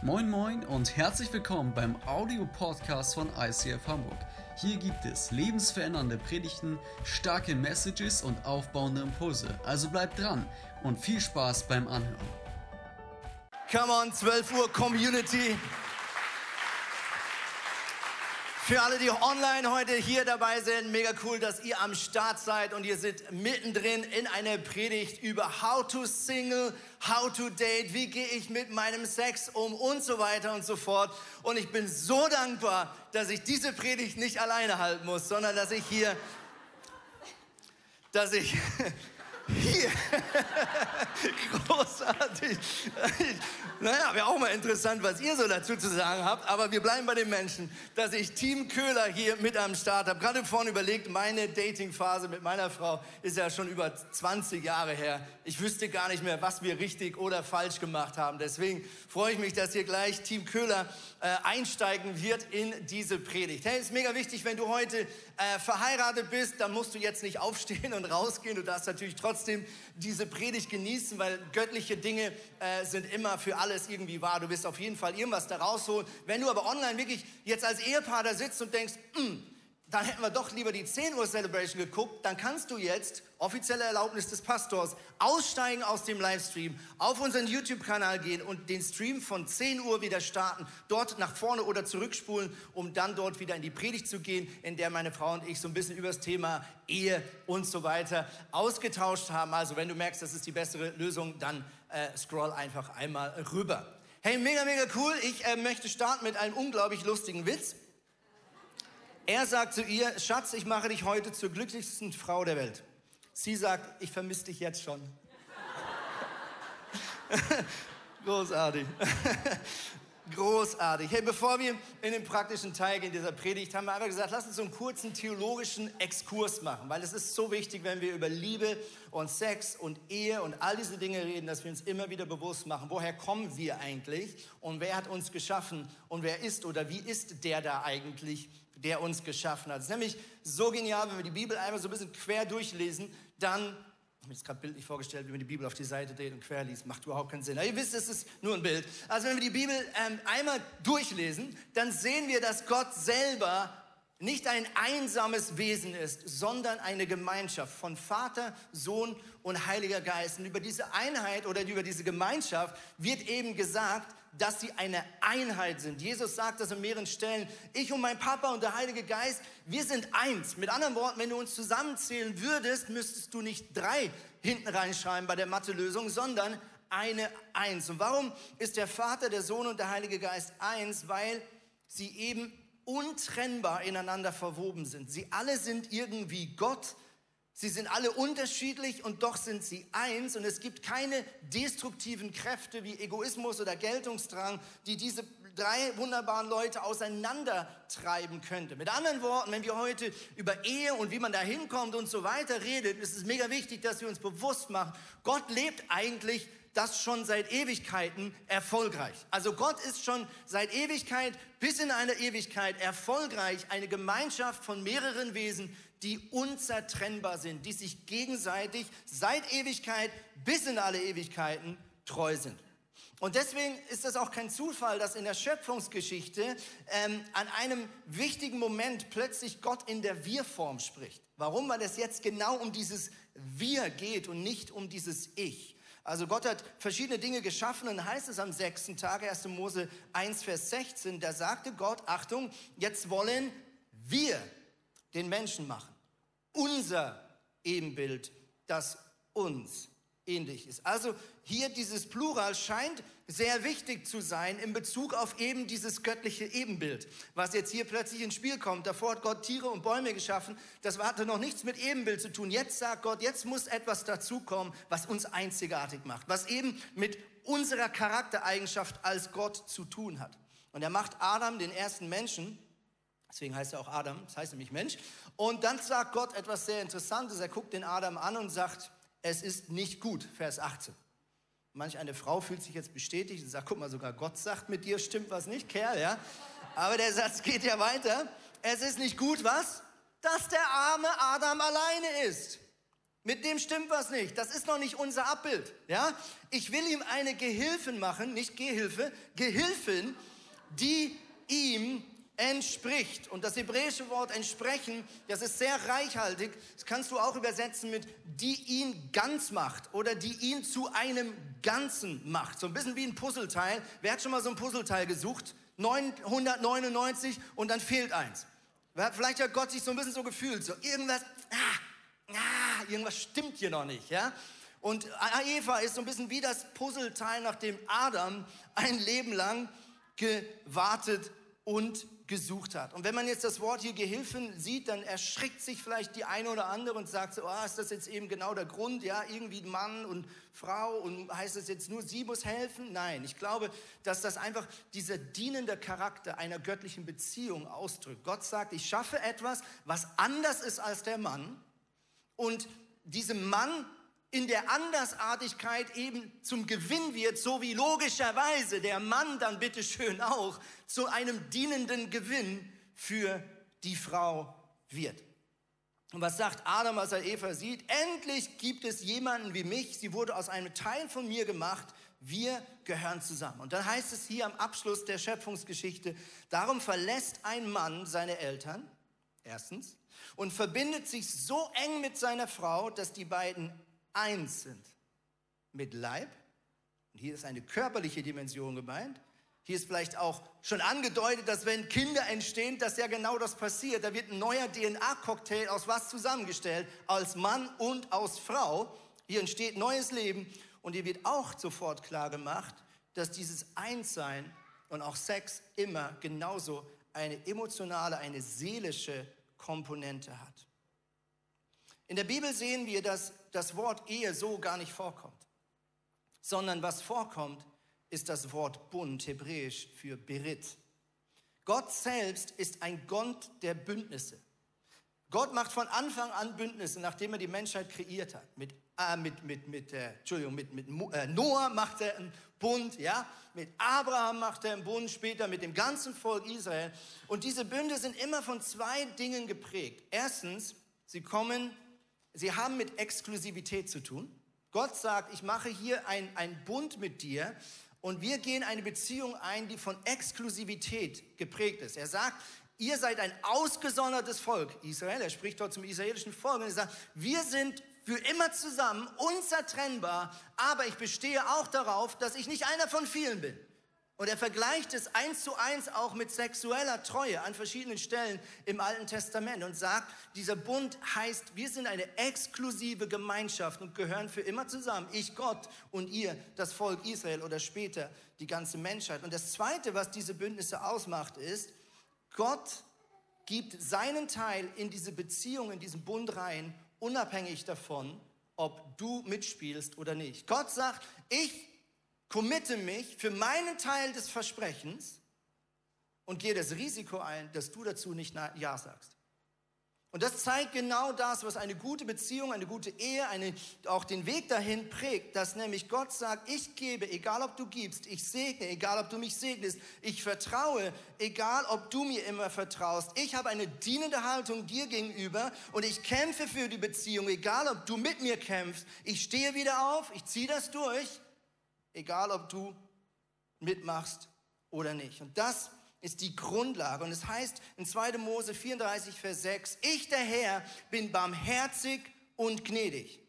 Moin Moin und herzlich willkommen beim Audio-Podcast von ICF Hamburg. Hier gibt es lebensverändernde Predigten, starke Messages und aufbauende Impulse. Also bleibt dran und viel Spaß beim Anhören. Come on, 12 Uhr Community. Für alle, die online heute hier dabei sind, mega cool, dass ihr am Start seid und ihr seid mittendrin in einer Predigt über How to Single, How to Date, wie gehe ich mit meinem Sex um und so weiter und so fort. Und ich bin so dankbar, dass ich diese Predigt nicht alleine halten muss, sondern dass ich hier, dass ich hier, großartig, naja, wäre auch mal interessant, was ihr so dazu zu sagen habt, aber wir bleiben bei den Menschen, dass ich Team Köhler hier mit am Start habe. Gerade vorhin überlegt, meine Datingphase mit meiner Frau ist ja schon über 20 Jahre her. Ich wüsste gar nicht mehr, was wir richtig oder falsch gemacht haben. Deswegen freue ich mich, dass hier gleich Team Köhler äh, einsteigen wird in diese Predigt. Hey, ist mega wichtig, wenn du heute äh, verheiratet bist, dann musst du jetzt nicht aufstehen und rausgehen. Du darfst natürlich trotzdem diese Predigt genießen, weil göttliche Dinge äh, sind immer für alle alles irgendwie wahr. Du wirst auf jeden Fall irgendwas da rausholen. Wenn du aber online wirklich jetzt als Ehepaar da sitzt und denkst, hm, dann hätten wir doch lieber die 10 Uhr Celebration geguckt, dann kannst du jetzt, offizielle Erlaubnis des Pastors, aussteigen aus dem Livestream, auf unseren YouTube-Kanal gehen und den Stream von 10 Uhr wieder starten, dort nach vorne oder zurückspulen, um dann dort wieder in die Predigt zu gehen, in der meine Frau und ich so ein bisschen über das Thema Ehe und so weiter ausgetauscht haben. Also wenn du merkst, das ist die bessere Lösung, dann äh, scroll einfach einmal rüber. Hey, mega, mega cool. Ich äh, möchte starten mit einem unglaublich lustigen Witz. Er sagt zu ihr, Schatz, ich mache dich heute zur glücklichsten Frau der Welt. Sie sagt, ich vermisse dich jetzt schon. Großartig. Großartig. Hey, bevor wir in den praktischen Teil gehen dieser Predigt, haben wir einfach gesagt, lass uns so einen kurzen theologischen Exkurs machen, weil es ist so wichtig, wenn wir über Liebe und Sex und Ehe und all diese Dinge reden, dass wir uns immer wieder bewusst machen, woher kommen wir eigentlich und wer hat uns geschaffen und wer ist oder wie ist der da eigentlich, der uns geschaffen hat. Es ist nämlich so genial, wenn wir die Bibel einmal so ein bisschen quer durchlesen, dann habe mir das gerade bildlich vorgestellt, wie man die Bibel auf die Seite dreht und quer liest. Macht überhaupt keinen Sinn. Aber ihr wisst, es ist nur ein Bild. Also wenn wir die Bibel ähm, einmal durchlesen, dann sehen wir, dass Gott selber nicht ein einsames Wesen ist, sondern eine Gemeinschaft von Vater, Sohn und Heiliger Geist. Und über diese Einheit oder über diese Gemeinschaft wird eben gesagt, dass sie eine Einheit sind. Jesus sagt das an mehreren Stellen. Ich und mein Papa und der Heilige Geist, wir sind eins. Mit anderen Worten, wenn du uns zusammenzählen würdest, müsstest du nicht drei hinten reinschreiben bei der Mathe-Lösung, sondern eine Eins. Und warum ist der Vater, der Sohn und der Heilige Geist eins? Weil sie eben untrennbar ineinander verwoben sind. Sie alle sind irgendwie Gott Sie sind alle unterschiedlich und doch sind sie eins und es gibt keine destruktiven Kräfte wie Egoismus oder Geltungsdrang, die diese drei wunderbaren Leute auseinandertreiben könnte. Mit anderen Worten, wenn wir heute über Ehe und wie man da hinkommt und so weiter redet, ist es mega wichtig, dass wir uns bewusst machen, Gott lebt eigentlich das schon seit Ewigkeiten erfolgreich. Also Gott ist schon seit Ewigkeit bis in eine Ewigkeit erfolgreich eine Gemeinschaft von mehreren Wesen, die unzertrennbar sind, die sich gegenseitig seit Ewigkeit bis in alle Ewigkeiten treu sind. Und deswegen ist das auch kein Zufall, dass in der Schöpfungsgeschichte ähm, an einem wichtigen Moment plötzlich Gott in der Wir-Form spricht. Warum? Weil es jetzt genau um dieses Wir geht und nicht um dieses Ich. Also Gott hat verschiedene Dinge geschaffen und heißt es am sechsten Tag, 1. Mose 1, Vers 16, da sagte Gott, Achtung, jetzt wollen wir den Menschen machen. Unser Ebenbild, das uns ähnlich ist. Also hier dieses Plural scheint sehr wichtig zu sein in Bezug auf eben dieses göttliche Ebenbild, was jetzt hier plötzlich ins Spiel kommt. Davor hat Gott Tiere und Bäume geschaffen. Das hatte noch nichts mit Ebenbild zu tun. Jetzt sagt Gott, jetzt muss etwas dazukommen, was uns einzigartig macht, was eben mit unserer Charaktereigenschaft als Gott zu tun hat. Und er macht Adam, den ersten Menschen, Deswegen heißt er auch Adam, das heißt nämlich Mensch. Und dann sagt Gott etwas sehr Interessantes. Er guckt den Adam an und sagt, es ist nicht gut, Vers 18. Manch eine Frau fühlt sich jetzt bestätigt und sagt, guck mal, sogar Gott sagt, mit dir stimmt was nicht, Kerl, ja. Aber der Satz geht ja weiter. Es ist nicht gut, was? Dass der arme Adam alleine ist. Mit dem stimmt was nicht. Das ist noch nicht unser Abbild. Ja? Ich will ihm eine Gehilfin machen, nicht Gehilfe, Gehilfin, die ihm entspricht. Und das hebräische Wort entsprechen, das ist sehr reichhaltig. Das kannst du auch übersetzen mit die ihn ganz macht oder die ihn zu einem Ganzen macht. So ein bisschen wie ein Puzzleteil. Wer hat schon mal so ein Puzzleteil gesucht? 999 und dann fehlt eins. Vielleicht hat Gott sich so ein bisschen so gefühlt, so irgendwas, ah, ah, irgendwas stimmt hier noch nicht, ja? Und Eva ist so ein bisschen wie das Puzzleteil, nach dem Adam ein Leben lang gewartet und gesucht hat. Und wenn man jetzt das Wort hier Gehilfen sieht, dann erschrickt sich vielleicht die eine oder andere und sagt so, oh, ist das jetzt eben genau der Grund, ja, irgendwie Mann und Frau und heißt das jetzt nur, sie muss helfen? Nein, ich glaube, dass das einfach dieser dienende Charakter einer göttlichen Beziehung ausdrückt. Gott sagt, ich schaffe etwas, was anders ist als der Mann und diesem Mann in der Andersartigkeit eben zum Gewinn wird, so wie logischerweise der Mann dann bitteschön auch zu einem dienenden Gewinn für die Frau wird. Und was sagt Adam, als er Eva sieht? Endlich gibt es jemanden wie mich. Sie wurde aus einem Teil von mir gemacht. Wir gehören zusammen. Und dann heißt es hier am Abschluss der Schöpfungsgeschichte, darum verlässt ein Mann seine Eltern, erstens, und verbindet sich so eng mit seiner Frau, dass die beiden eins sind mit Leib. Und hier ist eine körperliche Dimension gemeint. Hier ist vielleicht auch schon angedeutet, dass wenn Kinder entstehen, dass ja genau das passiert. Da wird ein neuer DNA-Cocktail aus was zusammengestellt, als Mann und aus Frau. Hier entsteht neues Leben und hier wird auch sofort klar gemacht, dass dieses Einssein und auch Sex immer genauso eine emotionale, eine seelische Komponente hat. In der Bibel sehen wir, dass das Wort Ehe so gar nicht vorkommt, sondern was vorkommt, ist das Wort Bund, hebräisch für Berit. Gott selbst ist ein Gott der Bündnisse. Gott macht von Anfang an Bündnisse, nachdem er die Menschheit kreiert hat. Mit, äh, mit, mit, mit, äh, Entschuldigung, mit, mit äh, Noah macht er einen Bund, ja? mit Abraham macht er einen Bund, später mit dem ganzen Volk Israel. Und diese Bünde sind immer von zwei Dingen geprägt. Erstens, sie kommen sie haben mit Exklusivität zu tun. Gott sagt, ich mache hier einen Bund mit dir und wir gehen eine Beziehung ein, die von Exklusivität geprägt ist. Er sagt, ihr seid ein ausgesondertes Volk, Israel. Er spricht dort zum israelischen Volk und er sagt, wir sind für immer zusammen, unzertrennbar, aber ich bestehe auch darauf, dass ich nicht einer von vielen bin. Und er vergleicht es eins zu eins auch mit sexueller Treue an verschiedenen Stellen im Alten Testament und sagt, dieser Bund heißt, wir sind eine exklusive Gemeinschaft und gehören für immer zusammen. Ich Gott und ihr, das Volk Israel oder später die ganze Menschheit. Und das Zweite, was diese Bündnisse ausmacht, ist, Gott gibt seinen Teil in diese Beziehung, in diesen Bund rein, unabhängig davon, ob du mitspielst oder nicht. Gott sagt, ich committe mich für meinen Teil des Versprechens und gehe das Risiko ein, dass du dazu nicht Ja sagst. Und das zeigt genau das, was eine gute Beziehung, eine gute Ehe, eine, auch den Weg dahin prägt, dass nämlich Gott sagt, ich gebe, egal ob du gibst, ich segne, egal ob du mich segnest, ich vertraue, egal ob du mir immer vertraust. Ich habe eine dienende Haltung dir gegenüber und ich kämpfe für die Beziehung, egal ob du mit mir kämpfst. Ich stehe wieder auf, ich ziehe das durch egal ob du mitmachst oder nicht. Und das ist die Grundlage. Und es heißt in 2. Mose 34, Vers 6, ich der Herr bin barmherzig und gnädig.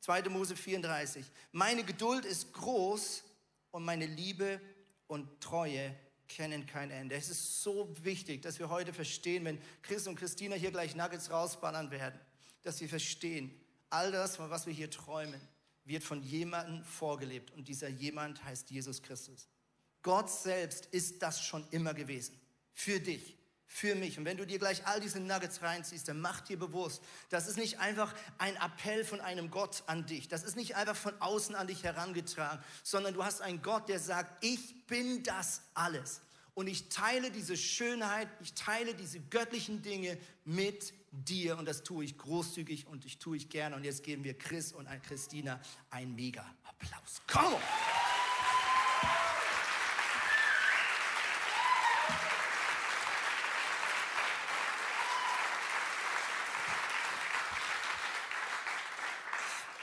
2. Mose 34, meine Geduld ist groß und meine Liebe und Treue kennen kein Ende. Es ist so wichtig, dass wir heute verstehen, wenn Chris und Christina hier gleich Nuggets rausballern werden, dass wir verstehen, all das, von was wir hier träumen, wird von jemandem vorgelebt und dieser jemand heißt Jesus Christus. Gott selbst ist das schon immer gewesen. Für dich, für mich. Und wenn du dir gleich all diese Nuggets reinziehst, dann mach dir bewusst, das ist nicht einfach ein Appell von einem Gott an dich. Das ist nicht einfach von außen an dich herangetragen, sondern du hast einen Gott, der sagt, ich bin das alles. Und ich teile diese Schönheit, ich teile diese göttlichen Dinge mit dir und das tue ich großzügig und ich tue ich gerne. Und jetzt geben wir Chris und Christina einen mega Applaus. Komm!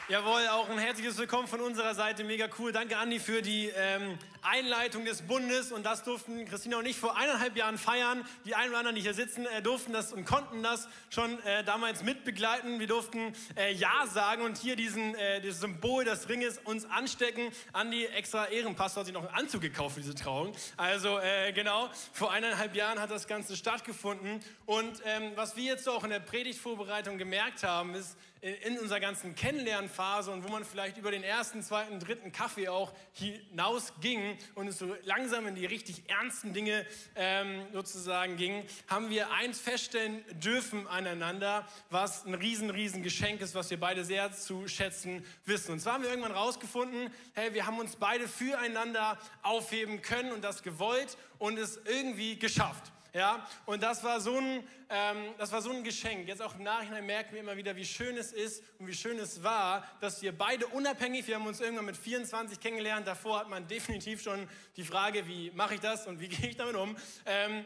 Jawohl, auch ein herzliches Willkommen von unserer Seite. Mega cool. Danke, Andi, für die ähm, Einleitung des Bundes. Und das durften Christina und ich vor eineinhalb Jahren feiern. Die einen oder anderen, die hier sitzen, äh, durften das und konnten das schon äh, damals mitbegleiten. Wir durften äh, Ja sagen und hier diesen, äh, das Symbol des Ringes uns anstecken. Andi, extra Ehrenpastor, hat sich noch einen Anzug gekauft für diese Trauung. Also äh, genau, vor eineinhalb Jahren hat das Ganze stattgefunden. Und ähm, was wir jetzt auch in der Predigtvorbereitung gemerkt haben, ist, in unserer ganzen Kennenlernphase und wo man vielleicht über den ersten, zweiten, dritten Kaffee auch hinausging und es so langsam in die richtig ernsten Dinge ähm, sozusagen ging, haben wir eins feststellen dürfen aneinander, was ein riesen, riesen Geschenk ist, was wir beide sehr zu schätzen wissen. Und zwar haben wir irgendwann rausgefunden, hey, wir haben uns beide füreinander aufheben können und das gewollt und es irgendwie geschafft. Ja, und das war, so ein, ähm, das war so ein Geschenk. Jetzt auch im Nachhinein merken wir immer wieder, wie schön es ist und wie schön es war, dass wir beide unabhängig, wir haben uns irgendwann mit 24 kennengelernt, davor hat man definitiv schon die Frage, wie mache ich das und wie gehe ich damit um, ähm,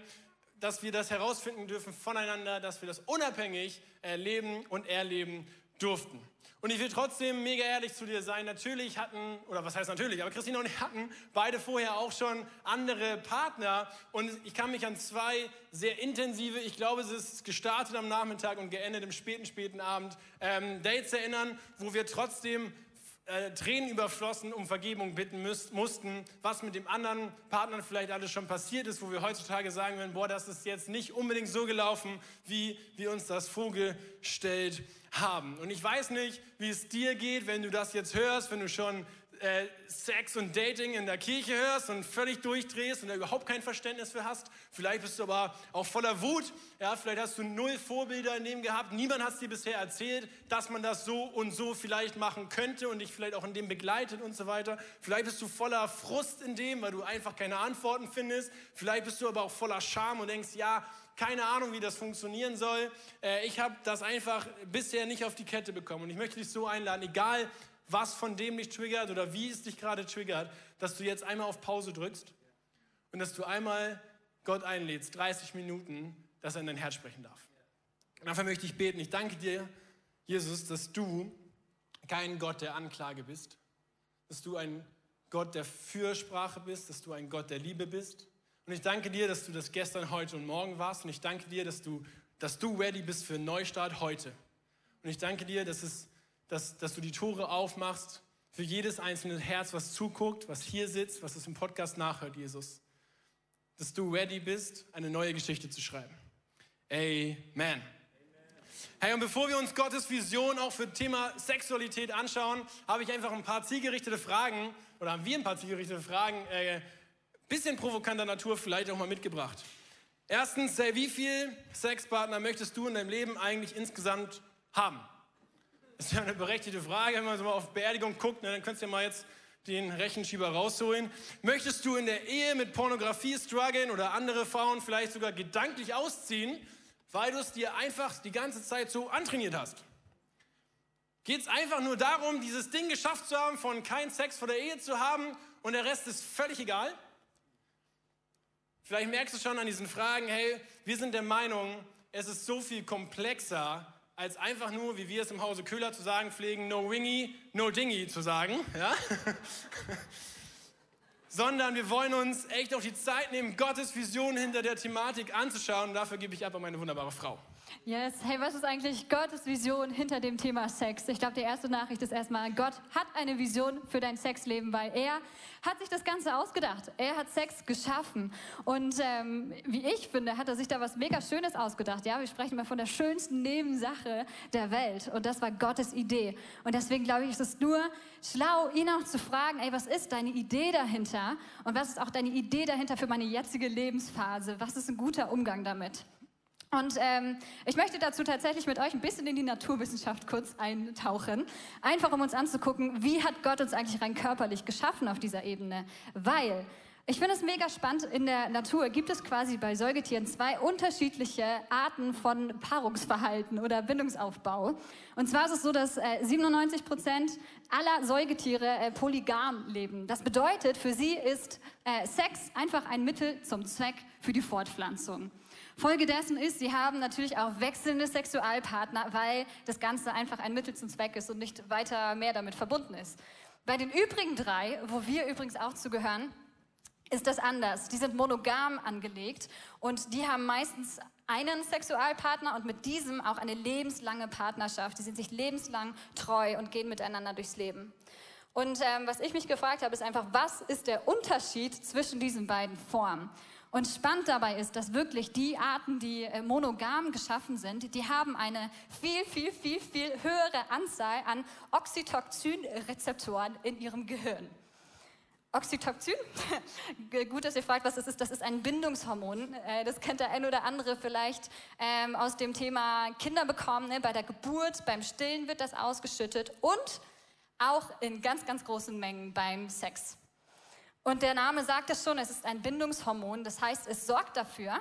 dass wir das herausfinden dürfen voneinander, dass wir das unabhängig erleben und erleben durften. Und ich will trotzdem mega ehrlich zu dir sein. Natürlich hatten, oder was heißt natürlich, aber Christina und ich hatten beide vorher auch schon andere Partner. Und ich kann mich an zwei sehr intensive, ich glaube, es ist gestartet am Nachmittag und geendet im späten, späten Abend, ähm, Dates erinnern, wo wir trotzdem äh, Tränen überflossen um Vergebung bitten müß, mussten, was mit dem anderen Partner vielleicht alles schon passiert ist, wo wir heutzutage sagen würden, boah, das ist jetzt nicht unbedingt so gelaufen, wie wir uns das vorgestellt haben. Und ich weiß nicht, wie es dir geht, wenn du das jetzt hörst, wenn du schon äh, Sex und Dating in der Kirche hörst und völlig durchdrehst und da überhaupt kein Verständnis für hast. Vielleicht bist du aber auch voller Wut. Ja, vielleicht hast du null Vorbilder in dem gehabt. Niemand hat dir bisher erzählt, dass man das so und so vielleicht machen könnte und dich vielleicht auch in dem begleitet und so weiter. Vielleicht bist du voller Frust in dem, weil du einfach keine Antworten findest. Vielleicht bist du aber auch voller Scham und denkst, ja, keine Ahnung, wie das funktionieren soll. Äh, ich habe das einfach bisher nicht auf die Kette bekommen. Und ich möchte dich so einladen, egal was von dem dich triggert oder wie es dich gerade triggert, dass du jetzt einmal auf Pause drückst und dass du einmal Gott einlädst, 30 Minuten, dass er in dein Herz sprechen darf. Und dafür möchte ich beten. Ich danke dir, Jesus, dass du kein Gott der Anklage bist, dass du ein Gott der Fürsprache bist, dass du ein Gott der Liebe bist. Und ich danke dir, dass du das gestern, heute und morgen warst. Und ich danke dir, dass du, dass du ready bist für einen Neustart heute. Und ich danke dir, dass es dass, dass du die Tore aufmachst für jedes einzelne Herz, was zuguckt, was hier sitzt, was es im Podcast nachhört, Jesus. Dass du ready bist, eine neue Geschichte zu schreiben. Amen. Hey, und bevor wir uns Gottes Vision auch für Thema Sexualität anschauen, habe ich einfach ein paar zielgerichtete Fragen, oder haben wir ein paar zielgerichtete Fragen, äh, bisschen provokanter Natur vielleicht auch mal mitgebracht. Erstens, hey, wie viel Sexpartner möchtest du in deinem Leben eigentlich insgesamt haben? Das ist ja eine berechtigte Frage, wenn man so mal auf Beerdigung guckt, ne, dann könntest du ja mal jetzt den Rechenschieber rausholen. Möchtest du in der Ehe mit Pornografie strugglen oder andere Frauen vielleicht sogar gedanklich ausziehen, weil du es dir einfach die ganze Zeit so antrainiert hast? Geht es einfach nur darum, dieses Ding geschafft zu haben, von kein Sex vor der Ehe zu haben und der Rest ist völlig egal? Vielleicht merkst du schon an diesen Fragen, hey, wir sind der Meinung, es ist so viel komplexer, als einfach nur, wie wir es im Hause Köhler zu sagen pflegen, no wingy, no dingy zu sagen. Ja? Sondern wir wollen uns echt auch die Zeit nehmen, Gottes Vision hinter der Thematik anzuschauen. Und dafür gebe ich ab an meine wunderbare Frau. Yes, hey, was ist eigentlich Gottes Vision hinter dem Thema Sex? Ich glaube, die erste Nachricht ist erstmal, Gott hat eine Vision für dein Sexleben, weil er hat sich das Ganze ausgedacht. Er hat Sex geschaffen. Und ähm, wie ich finde, hat er sich da was mega Schönes ausgedacht. Ja, wir sprechen mal von der schönsten Nebensache der Welt. Und das war Gottes Idee. Und deswegen glaube ich, ist es nur schlau, ihn auch zu fragen, ey, was ist deine Idee dahinter? Und was ist auch deine Idee dahinter für meine jetzige Lebensphase? Was ist ein guter Umgang damit? Und ähm, ich möchte dazu tatsächlich mit euch ein bisschen in die Naturwissenschaft kurz eintauchen, einfach um uns anzugucken, wie hat Gott uns eigentlich rein körperlich geschaffen auf dieser Ebene. Weil Ich finde es mega spannend. In der Natur gibt es quasi bei Säugetieren zwei unterschiedliche Arten von Paarungsverhalten oder Bindungsaufbau. Und zwar ist es so, dass äh, 97 Prozent aller Säugetiere äh, polygam leben. Das bedeutet, für sie ist äh, Sex einfach ein Mittel zum Zweck für die Fortpflanzung. Folge dessen ist, sie haben natürlich auch wechselnde Sexualpartner, weil das Ganze einfach ein Mittel zum Zweck ist und nicht weiter mehr damit verbunden ist. Bei den übrigen drei, wo wir übrigens auch zugehören, ist das anders. Die sind monogam angelegt und die haben meistens einen Sexualpartner und mit diesem auch eine lebenslange Partnerschaft. Die sind sich lebenslang treu und gehen miteinander durchs Leben. Und ähm, was ich mich gefragt habe, ist einfach, was ist der Unterschied zwischen diesen beiden Formen? Und spannend dabei ist, dass wirklich die Arten, die äh, monogam geschaffen sind, die haben eine viel, viel, viel, viel höhere Anzahl an Oxytocin-Rezeptoren in ihrem Gehirn. Oxytocin, gut, dass ihr fragt, was das ist. Das ist ein Bindungshormon. Äh, das kennt der ein oder andere vielleicht ähm, aus dem Thema Kinder bekommen. Ne? Bei der Geburt, beim Stillen wird das ausgeschüttet und auch in ganz, ganz großen Mengen beim Sex. Und der Name sagt es schon, es ist ein Bindungshormon. Das heißt, es sorgt dafür,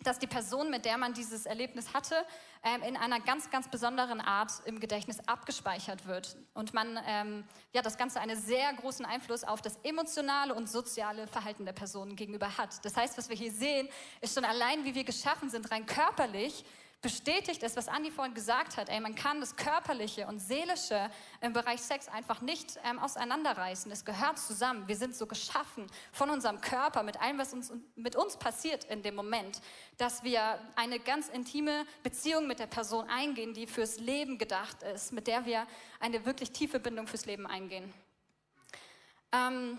dass die Person, mit der man dieses Erlebnis hatte, ähm, in einer ganz, ganz besonderen Art im Gedächtnis abgespeichert wird. Und man, ähm, ja, das Ganze einen sehr großen Einfluss auf das emotionale und soziale Verhalten der Person gegenüber hat. Das heißt, was wir hier sehen, ist schon allein, wie wir geschaffen sind, rein körperlich, bestätigt es, was Andi vorhin gesagt hat. Ey, man kann das Körperliche und Seelische im Bereich Sex einfach nicht ähm, auseinanderreißen. Es gehört zusammen. Wir sind so geschaffen von unserem Körper, mit allem, was uns, mit uns passiert in dem Moment, dass wir eine ganz intime Beziehung mit der Person eingehen, die fürs Leben gedacht ist, mit der wir eine wirklich tiefe Bindung fürs Leben eingehen. Ähm,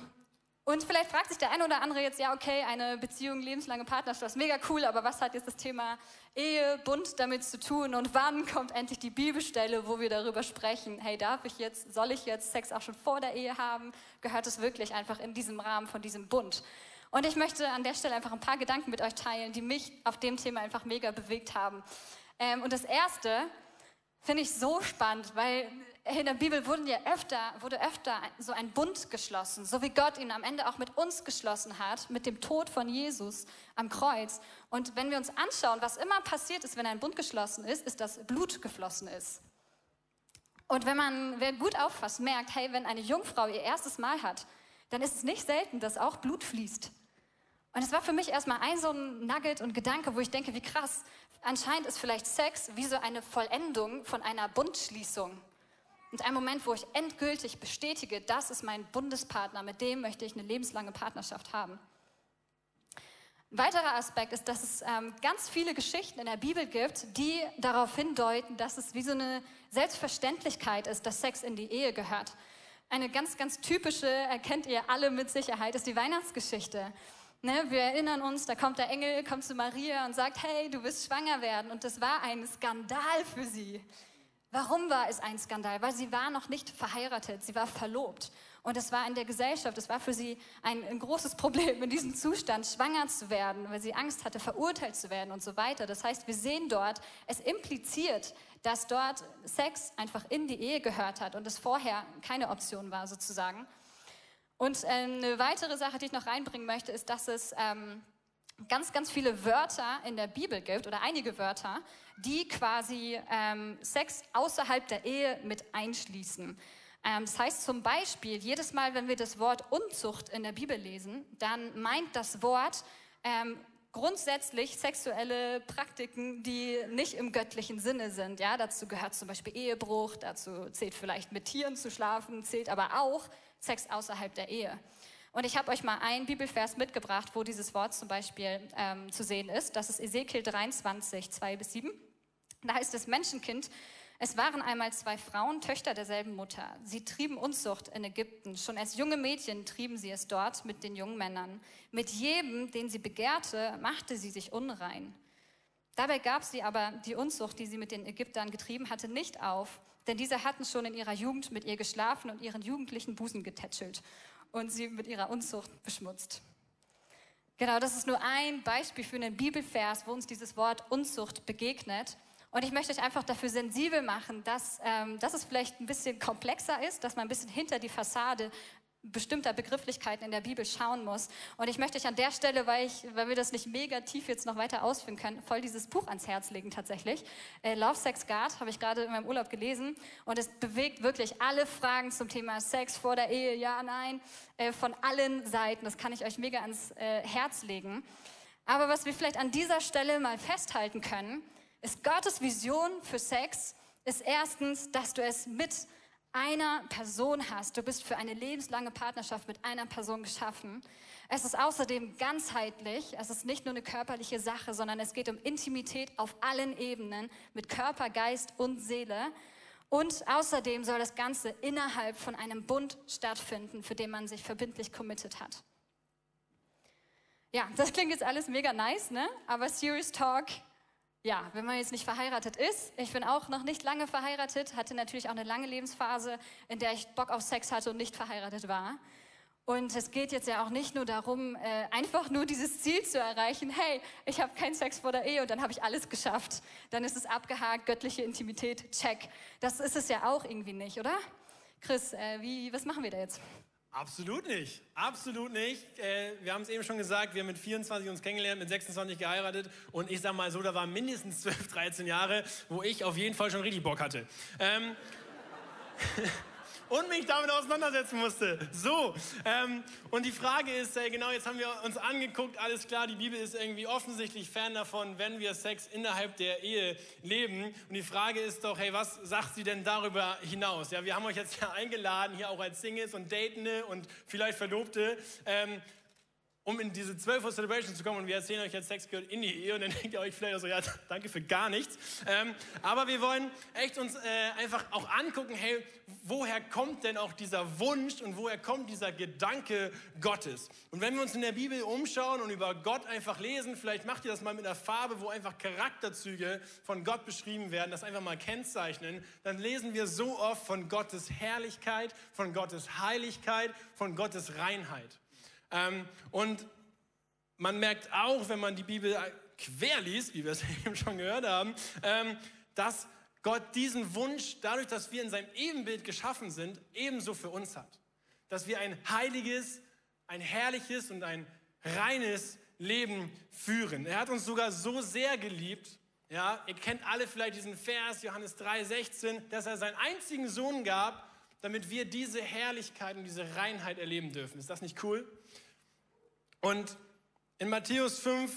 und vielleicht fragt sich der eine oder andere jetzt, ja, okay, eine Beziehung, lebenslange Partnerschaft, ist mega cool, aber was hat jetzt das Thema Ehe, Bund damit zu tun? Und wann kommt endlich die Bibelstelle, wo wir darüber sprechen, hey, darf ich jetzt, soll ich jetzt Sex auch schon vor der Ehe haben? Gehört es wirklich einfach in diesem Rahmen von diesem Bund? Und ich möchte an der Stelle einfach ein paar Gedanken mit euch teilen, die mich auf dem Thema einfach mega bewegt haben. Ähm, und das erste finde ich so spannend, weil in der Bibel wurden ja öfter, wurde öfter so ein Bund geschlossen, so wie Gott ihn am Ende auch mit uns geschlossen hat, mit dem Tod von Jesus am Kreuz. Und wenn wir uns anschauen, was immer passiert ist, wenn ein Bund geschlossen ist, ist, dass Blut geflossen ist. Und wenn man, wer gut auffasst, merkt, hey, wenn eine Jungfrau ihr erstes Mal hat, dann ist es nicht selten, dass auch Blut fließt. Und es war für mich erstmal ein so ein Nugget und Gedanke, wo ich denke, wie krass, anscheinend ist vielleicht Sex wie so eine Vollendung von einer Bundschließung. Und ein Moment, wo ich endgültig bestätige, das ist mein Bundespartner, mit dem möchte ich eine lebenslange Partnerschaft haben. Ein weiterer Aspekt ist, dass es ähm, ganz viele Geschichten in der Bibel gibt, die darauf hindeuten, dass es wie so eine Selbstverständlichkeit ist, dass Sex in die Ehe gehört. Eine ganz, ganz typische, erkennt ihr alle mit Sicherheit, ist die Weihnachtsgeschichte. Ne, wir erinnern uns, da kommt der Engel, kommt zu Maria und sagt, hey, du wirst schwanger werden. Und das war ein Skandal für sie. Warum war es ein Skandal? Weil sie war noch nicht verheiratet, sie war verlobt. Und es war in der Gesellschaft, es war für sie ein, ein, großes Problem, in diesem Zustand schwanger zu werden, weil sie Angst hatte, verurteilt zu werden und so weiter. Das heißt, wir sehen dort, es impliziert, dass dort Sex einfach in die Ehe gehört hat und es vorher keine Option war, sozusagen. Und ähm, eine weitere Sache, die ich noch reinbringen möchte, ist, dass es ähm, ganz, ganz viele Wörter in der Bibel gibt oder einige Wörter, die quasi ähm, Sex außerhalb der Ehe mit einschließen. Ähm, das heißt zum Beispiel, jedes Mal, wenn wir das Wort Unzucht in der Bibel lesen, dann meint das Wort ähm, grundsätzlich sexuelle Praktiken, die nicht im göttlichen Sinne sind. Ja, dazu gehört zum Beispiel Ehebruch, dazu zählt vielleicht mit Tieren zu schlafen, zählt aber auch Sex außerhalb der Ehe. Und ich habe euch mal einen Bibelvers mitgebracht, wo dieses Wort zum Beispiel ähm, zu sehen ist. Das ist Ezekiel 23, 2 bis 7. Da heißt es Menschenkind, es waren einmal zwei Frauen, Töchter derselben Mutter. Sie trieben Unzucht in Ägypten. Schon als junge Mädchen trieben sie es dort mit den jungen Männern. Mit jedem, den sie begehrte, machte sie sich unrein. Dabei gab sie aber die Unzucht, die sie mit den Ägyptern getrieben hatte, nicht auf, denn diese hatten schon in ihrer Jugend mit ihr geschlafen und ihren jugendlichen Busen getätschelt und sie mit ihrer Unzucht beschmutzt. Genau, das ist nur ein Beispiel für einen Bibelvers, wo uns dieses Wort Unzucht begegnet. Und ich möchte euch einfach dafür sensibel machen, dass, ähm, dass es vielleicht ein bisschen komplexer ist, dass man ein bisschen hinter die Fassade bestimmter Begrifflichkeiten in der Bibel schauen muss. Und ich möchte euch an der Stelle, weil, ich, weil wir das nicht mega tief jetzt noch weiter ausführen können, voll dieses Buch ans Herz legen tatsächlich. Äh, Love, Sex, God habe ich gerade in meinem Urlaub gelesen und es bewegt wirklich alle Fragen zum Thema Sex vor der Ehe, ja, nein, äh, von allen Seiten. Das kann ich euch mega ans äh, Herz legen. Aber was wir vielleicht an dieser Stelle mal festhalten können, ist Gottes Vision für Sex ist erstens, dass du es mit einer Person hast. Du bist für eine lebenslange Partnerschaft mit einer Person geschaffen. Es ist außerdem ganzheitlich. Es ist nicht nur eine körperliche Sache, sondern es geht um Intimität auf allen Ebenen mit Körper, Geist und Seele. Und außerdem soll das Ganze innerhalb von einem Bund stattfinden, für den man sich verbindlich committed hat. Ja, das klingt jetzt alles mega nice, ne? Aber Serious Talk, ja, wenn man jetzt nicht verheiratet ist, ich bin auch noch nicht lange verheiratet, hatte natürlich auch eine lange Lebensphase, in der ich Bock auf Sex hatte und nicht verheiratet war. Und es geht jetzt ja auch nicht nur darum, äh, einfach nur dieses Ziel zu erreichen, hey, ich habe keinen Sex vor der Ehe und dann habe ich alles geschafft. Dann ist es abgehakt, göttliche Intimität, check. Das ist es ja auch irgendwie nicht, oder? Chris, äh, wie, was machen wir da jetzt? Absolut nicht. Absolut nicht. Äh, wir haben es eben schon gesagt, wir haben mit 24 uns kennengelernt, mit 26 geheiratet und ich sag mal so, da waren mindestens 12, 13 Jahre, wo ich auf jeden Fall schon richtig Bock hatte. Ähm, und mich damit auseinandersetzen musste. So, ähm, und die Frage ist, äh, genau, jetzt haben wir uns angeguckt, alles klar, die Bibel ist irgendwie offensichtlich fern davon, wenn wir Sex innerhalb der Ehe leben. Und die Frage ist doch, hey, was sagt sie denn darüber hinaus? Ja, wir haben euch jetzt ja eingeladen, hier auch als Singles und Datende und vielleicht Verlobte, ähm, um in diese 12 Uhr Celebration zu kommen und wir erzählen euch jetzt Sex gehört in die Ehe und dann denkt ihr euch vielleicht so, ja, danke für gar nichts. Ähm, aber wir wollen echt uns äh, einfach auch angucken, hey, woher kommt denn auch dieser Wunsch und woher kommt dieser Gedanke Gottes? Und wenn wir uns in der Bibel umschauen und über Gott einfach lesen, vielleicht macht ihr das mal mit einer Farbe, wo einfach Charakterzüge von Gott beschrieben werden, das einfach mal kennzeichnen, dann lesen wir so oft von Gottes Herrlichkeit, von Gottes Heiligkeit, von Gottes Reinheit. Ähm, und man merkt auch, wenn man die Bibel quer liest, wie wir es eben schon gehört haben, ähm, dass Gott diesen Wunsch, dadurch, dass wir in seinem Ebenbild geschaffen sind, ebenso für uns hat. Dass wir ein heiliges, ein herrliches und ein reines Leben führen. Er hat uns sogar so sehr geliebt, ja, ihr kennt alle vielleicht diesen Vers, Johannes 3,16, dass er seinen einzigen Sohn gab, damit wir diese Herrlichkeit und diese Reinheit erleben dürfen. Ist das nicht cool? Und in Matthäus 5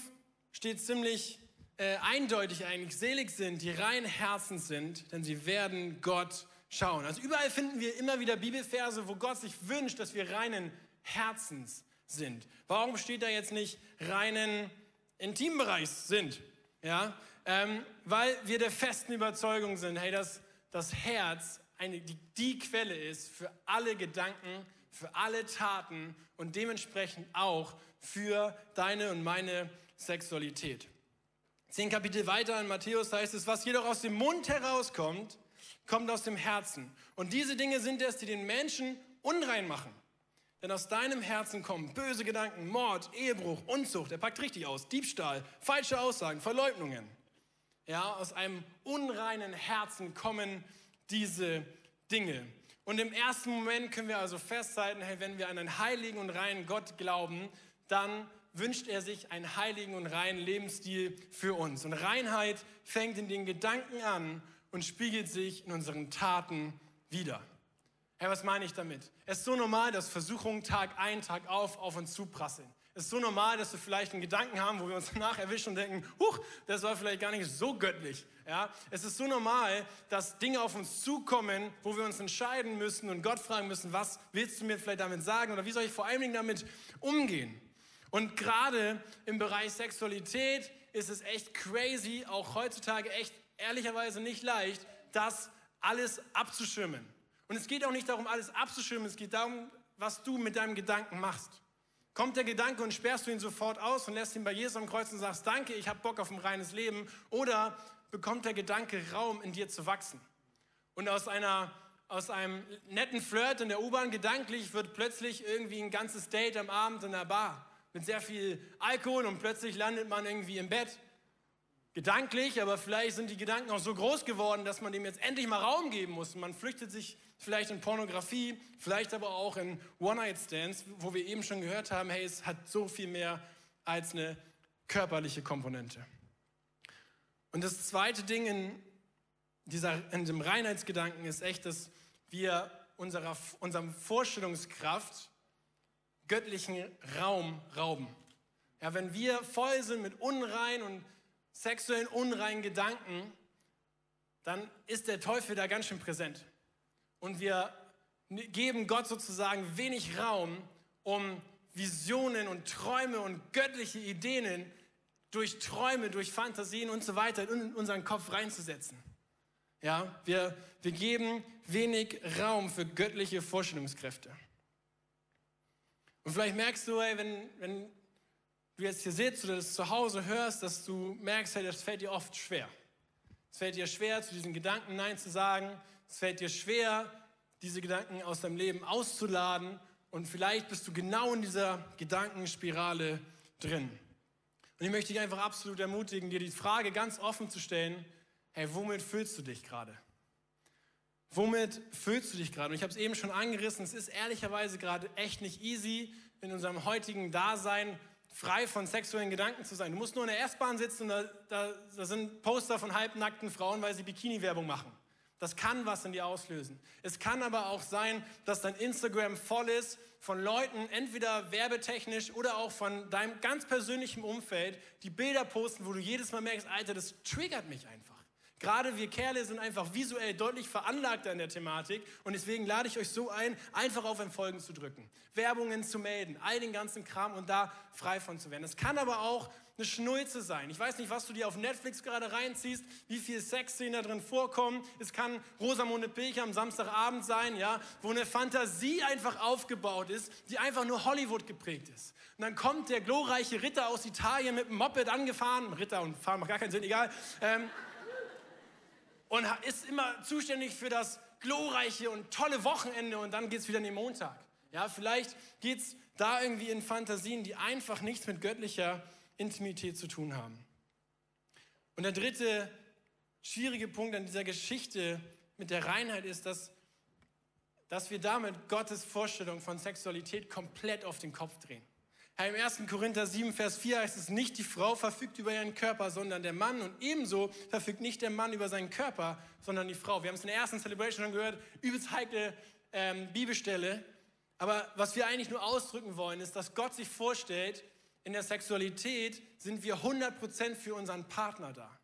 steht ziemlich äh, eindeutig eigentlich, selig sind, die rein Herzen sind, denn sie werden Gott schauen. Also überall finden wir immer wieder Bibelverse, wo Gott sich wünscht, dass wir reinen Herzens sind. Warum steht da jetzt nicht reinen Intimbereichs sind? Ja, ähm, weil wir der festen Überzeugung sind, hey, dass das Herz eine, die, die Quelle ist für alle Gedanken, für alle Taten und dementsprechend auch für deine und meine Sexualität. Zehn Kapitel weiter in Matthäus heißt es, was jedoch aus dem Mund herauskommt, kommt aus dem Herzen. Und diese Dinge sind es, die den Menschen unrein machen. Denn aus deinem Herzen kommen böse Gedanken, Mord, Ehebruch, Unzucht, er packt richtig aus, Diebstahl, falsche Aussagen, Verleugnungen. Ja, aus einem unreinen Herzen kommen diese Dinge. Und im ersten Moment können wir also festhalten, hey, wenn wir an einen heiligen und reinen Gott glauben, dann wünscht er sich einen heiligen und reinen Lebensstil für uns. Und Reinheit fängt in den Gedanken an und spiegelt sich in unseren Taten wieder. Hey, was meine ich damit? Es ist so normal, dass Versuchungen Tag ein, Tag auf auf uns zuprasseln. Es ist so normal, dass wir vielleicht einen Gedanken haben, wo wir uns danach erwischen und denken, huch, das war vielleicht gar nicht so göttlich. Ja? Es ist so normal, dass Dinge auf uns zukommen, wo wir uns entscheiden müssen und Gott fragen müssen, was willst du mir vielleicht damit sagen oder wie soll ich vor allen Dingen damit umgehen? Und gerade im Bereich Sexualität ist es echt crazy, auch heutzutage echt ehrlicherweise nicht leicht, das alles abzuschirmen. Und es geht auch nicht darum, alles abzuschirmen, es geht darum, was du mit deinem Gedanken machst. Kommt der Gedanke und sperrst du ihn sofort aus und lässt ihn bei Jesus am Kreuz und sagst, danke, ich habe Bock auf ein reines Leben. Oder bekommt der Gedanke Raum, in dir zu wachsen. Und aus einer aus einem netten Flirt in der U-Bahn gedanklich wird plötzlich irgendwie ein ganzes Date am Abend in der Bar mit sehr viel Alkohol und plötzlich landet man irgendwie im Bett. Gedanklich, aber vielleicht sind die Gedanken auch so groß geworden, dass man dem jetzt endlich mal Raum geben muss. Man flüchtet sich vielleicht in Pornografie, vielleicht aber auch in One-Night-Stands, wo wir eben schon gehört haben, hey, es hat so viel mehr als eine körperliche Komponente. Und das zweite Ding in, dieser, in dem Reinheitsgedanken ist echt, dass wir unserer, unserem Vorstellungskraft göttlichen Raum rauben. Ja, wenn wir voll sind mit unrein und sexuellen unreinen Gedanken, dann ist der Teufel da ganz schön präsent. Und wir geben Gott sozusagen wenig Raum, um Visionen und Träume und göttliche Ideen durch Träume, durch Fantasien und so weiter in unseren Kopf reinzusetzen. Ja, wir, wir geben wenig Raum für göttliche Vorstellungskräfte. Und vielleicht merkst du, ey, wenn, wenn du jetzt hier sitzt oder das zu Hause hörst, dass du merkst, hey, das fällt dir oft schwer. Es fällt dir schwer, zu diesen Gedanken Nein zu sagen. Es fällt dir schwer, diese Gedanken aus deinem Leben auszuladen. Und vielleicht bist du genau in dieser Gedankenspirale drin. Und ich möchte dich einfach absolut ermutigen, dir die Frage ganz offen zu stellen, hey, womit fühlst du dich gerade? Womit fühlst du dich gerade? Und ich habe es eben schon angerissen, es ist ehrlicherweise gerade echt nicht easy, in unserem heutigen Dasein frei von sexuellen Gedanken zu sein. Du musst nur in der S-Bahn sitzen und da, da, da sind Poster von halbnackten Frauen, weil sie Bikini-Werbung machen. Das kann was in dir auslösen. Es kann aber auch sein, dass dein Instagram voll ist von Leuten, entweder werbetechnisch oder auch von deinem ganz persönlichen Umfeld, die Bilder posten, wo du jedes Mal merkst, Alter, das triggert mich einfach. Gerade wir Kerle sind einfach visuell deutlich veranlagter in der Thematik und deswegen lade ich euch so ein, einfach auf Entfolgen zu drücken, Werbungen zu melden, all den ganzen Kram und da frei von zu werden. Es kann aber auch eine Schnulze sein. Ich weiß nicht, was du dir auf Netflix gerade reinziehst, wie viele Sexszenen da drin vorkommen. Es kann Rosamunde Pilcher am Samstagabend sein, ja, wo eine Fantasie einfach aufgebaut ist, die einfach nur Hollywood geprägt ist. Und dann kommt der glorreiche Ritter aus Italien mit einem Moped angefahren, Ritter und fahren macht gar keinen Sinn, egal. Ähm, und ist immer zuständig für das glorreiche und tolle Wochenende und dann geht es wieder in den Montag. Ja, vielleicht geht es da irgendwie in Fantasien, die einfach nichts mit göttlicher Intimität zu tun haben. Und der dritte schwierige Punkt an dieser Geschichte mit der Reinheit ist, dass, dass wir damit Gottes Vorstellung von Sexualität komplett auf den Kopf drehen. Im 1. Korinther 7, Vers 4 heißt es, nicht die Frau verfügt über ihren Körper, sondern der Mann. Und ebenso verfügt nicht der Mann über seinen Körper, sondern die Frau. Wir haben es in der ersten Celebration schon gehört, übelst heikle ähm, Bibelstelle. Aber was wir eigentlich nur ausdrücken wollen, ist, dass Gott sich vorstellt, in der Sexualität sind wir 100% für unseren Partner da.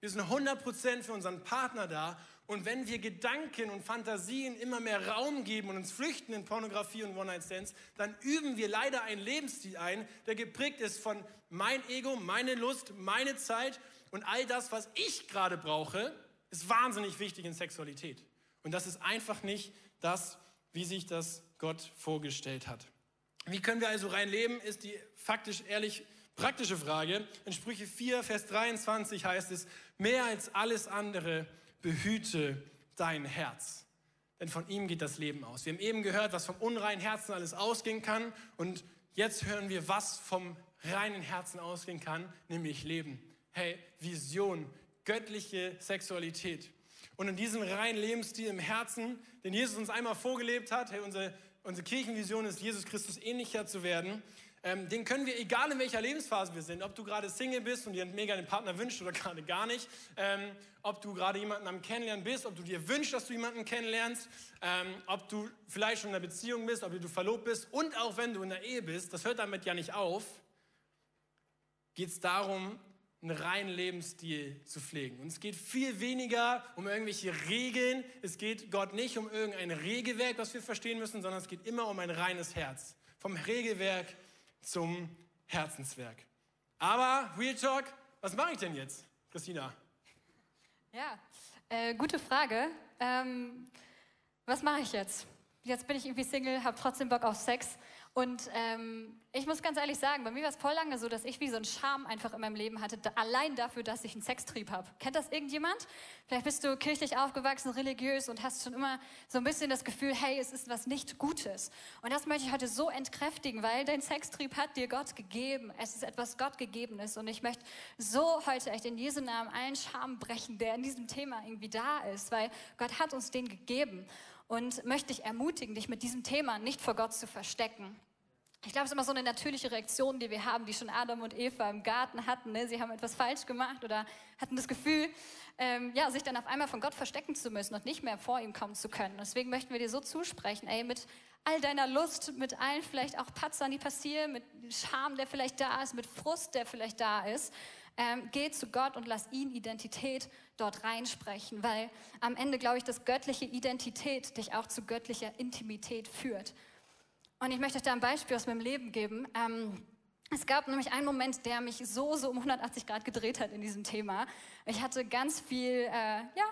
Wir sind 100% für unseren Partner da und wenn wir Gedanken und Fantasien immer mehr Raum geben und uns flüchten in Pornografie und One-Night-Stands, dann üben wir leider einen Lebensstil ein, der geprägt ist von mein Ego, meine Lust, meine Zeit und all das, was ich gerade brauche, ist wahnsinnig wichtig in Sexualität. Und das ist einfach nicht das, wie sich das Gott vorgestellt hat. Wie können wir also rein leben, ist die faktisch ehrlich praktische Frage. In Sprüche 4, Vers 23 heißt es, mehr als alles andere behüte dein Herz. Denn von ihm geht das Leben aus. Wir haben eben gehört, was vom unreinen Herzen alles ausgehen kann. Und jetzt hören wir, was vom reinen Herzen ausgehen kann, nämlich Leben. Hey, Vision, göttliche Sexualität. Und in diesem reinen Lebensstil im Herzen, den Jesus uns einmal vorgelebt hat, hey, unsere, unsere Kirchenvision ist, Jesus Christus ähnlicher zu werden, ähm, den können wir, egal in welcher Lebensphase wir sind, ob du gerade Single bist und dir mega einen Partner wünschst oder gerade gar nicht, ähm, ob du gerade jemanden am Kennenlernen bist, ob du dir wünschst, dass du jemanden kennenlernst, ähm, ob du vielleicht schon in einer Beziehung bist, ob du verlobt bist und auch wenn du in der Ehe bist, das hört damit ja nicht auf, geht es darum, einen reinen Lebensstil zu pflegen. Und es geht viel weniger um irgendwelche Regeln. Es geht Gott nicht um irgendein Regelwerk, was wir verstehen müssen, sondern es geht immer um ein reines Herz. Vom Regelwerk zum Herzenswerk. Aber, Real Talk, was mache ich denn jetzt, Christina? Ja, äh, gute Frage. Ähm, was mache ich jetzt? Jetzt bin ich irgendwie Single, habe trotzdem Bock auf Sex und ähm, ich muss ganz ehrlich sagen, bei mir war es voll lange so, dass ich wie so einen Charme einfach in meinem Leben hatte, da, allein dafür, dass ich einen Sextrieb habe. Kennt das irgendjemand? Vielleicht bist du kirchlich aufgewachsen, religiös und hast schon immer so ein bisschen das Gefühl, hey, es ist was nicht Gutes. Und das möchte ich heute so entkräftigen, weil dein Sextrieb hat dir Gott gegeben. Es ist etwas Gott gegebenes und ich möchte so heute echt in Jesu Namen allen Charme brechen, der in diesem Thema irgendwie da ist, weil Gott hat uns den gegeben. Und möchte dich ermutigen, dich mit diesem Thema nicht vor Gott zu verstecken. Ich glaube, es ist immer so eine natürliche Reaktion, die wir haben, die schon Adam und Eva im Garten hatten. Ne? Sie haben etwas falsch gemacht oder hatten das Gefühl, ähm, ja, sich dann auf einmal von Gott verstecken zu müssen und nicht mehr vor ihm kommen zu können. Deswegen möchten wir dir so zusprechen, ey, mit all deiner Lust, mit allen vielleicht auch Patzern, die passieren, mit Scham, der vielleicht da ist, mit Frust, der vielleicht da ist, ähm, geh zu Gott und lass ihn Identität dort reinsprechen, weil am Ende glaube ich, dass göttliche Identität dich auch zu göttlicher Intimität führt. Und ich möchte euch da ein Beispiel aus meinem Leben geben. Ähm, es gab nämlich einen Moment, der mich so, so um 180 Grad gedreht hat in diesem Thema. Ich hatte ganz viel, äh, ja,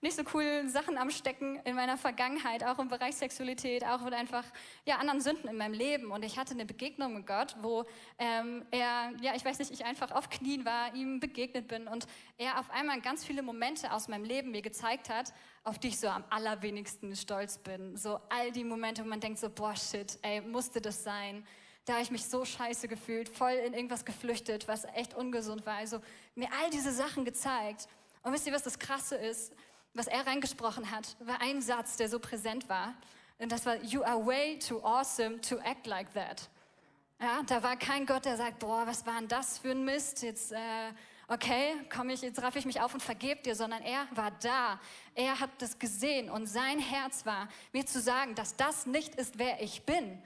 nicht so coole Sachen am Stecken in meiner Vergangenheit, auch im Bereich Sexualität, auch mit einfach ja, anderen Sünden in meinem Leben. Und ich hatte eine Begegnung mit Gott, wo ähm, er, ja, ich weiß nicht, ich einfach auf Knien war, ihm begegnet bin und er auf einmal ganz viele Momente aus meinem Leben mir gezeigt hat, auf die ich so am allerwenigsten stolz bin. So all die Momente, wo man denkt so, boah, shit, ey, musste das sein? Da habe ich mich so scheiße gefühlt, voll in irgendwas geflüchtet, was echt ungesund war. Also mir all diese Sachen gezeigt. Und wisst ihr, was das Krasse ist? Was er reingesprochen hat, war ein Satz, der so präsent war. Und das war, you are way too awesome to act like that. Ja, da war kein Gott, der sagt, boah, was war denn das für ein Mist? Jetzt, äh, okay, komm ich, jetzt raff ich mich auf und vergeb dir, sondern er war da. Er hat das gesehen und sein Herz war, mir zu sagen, dass das nicht ist, wer ich bin,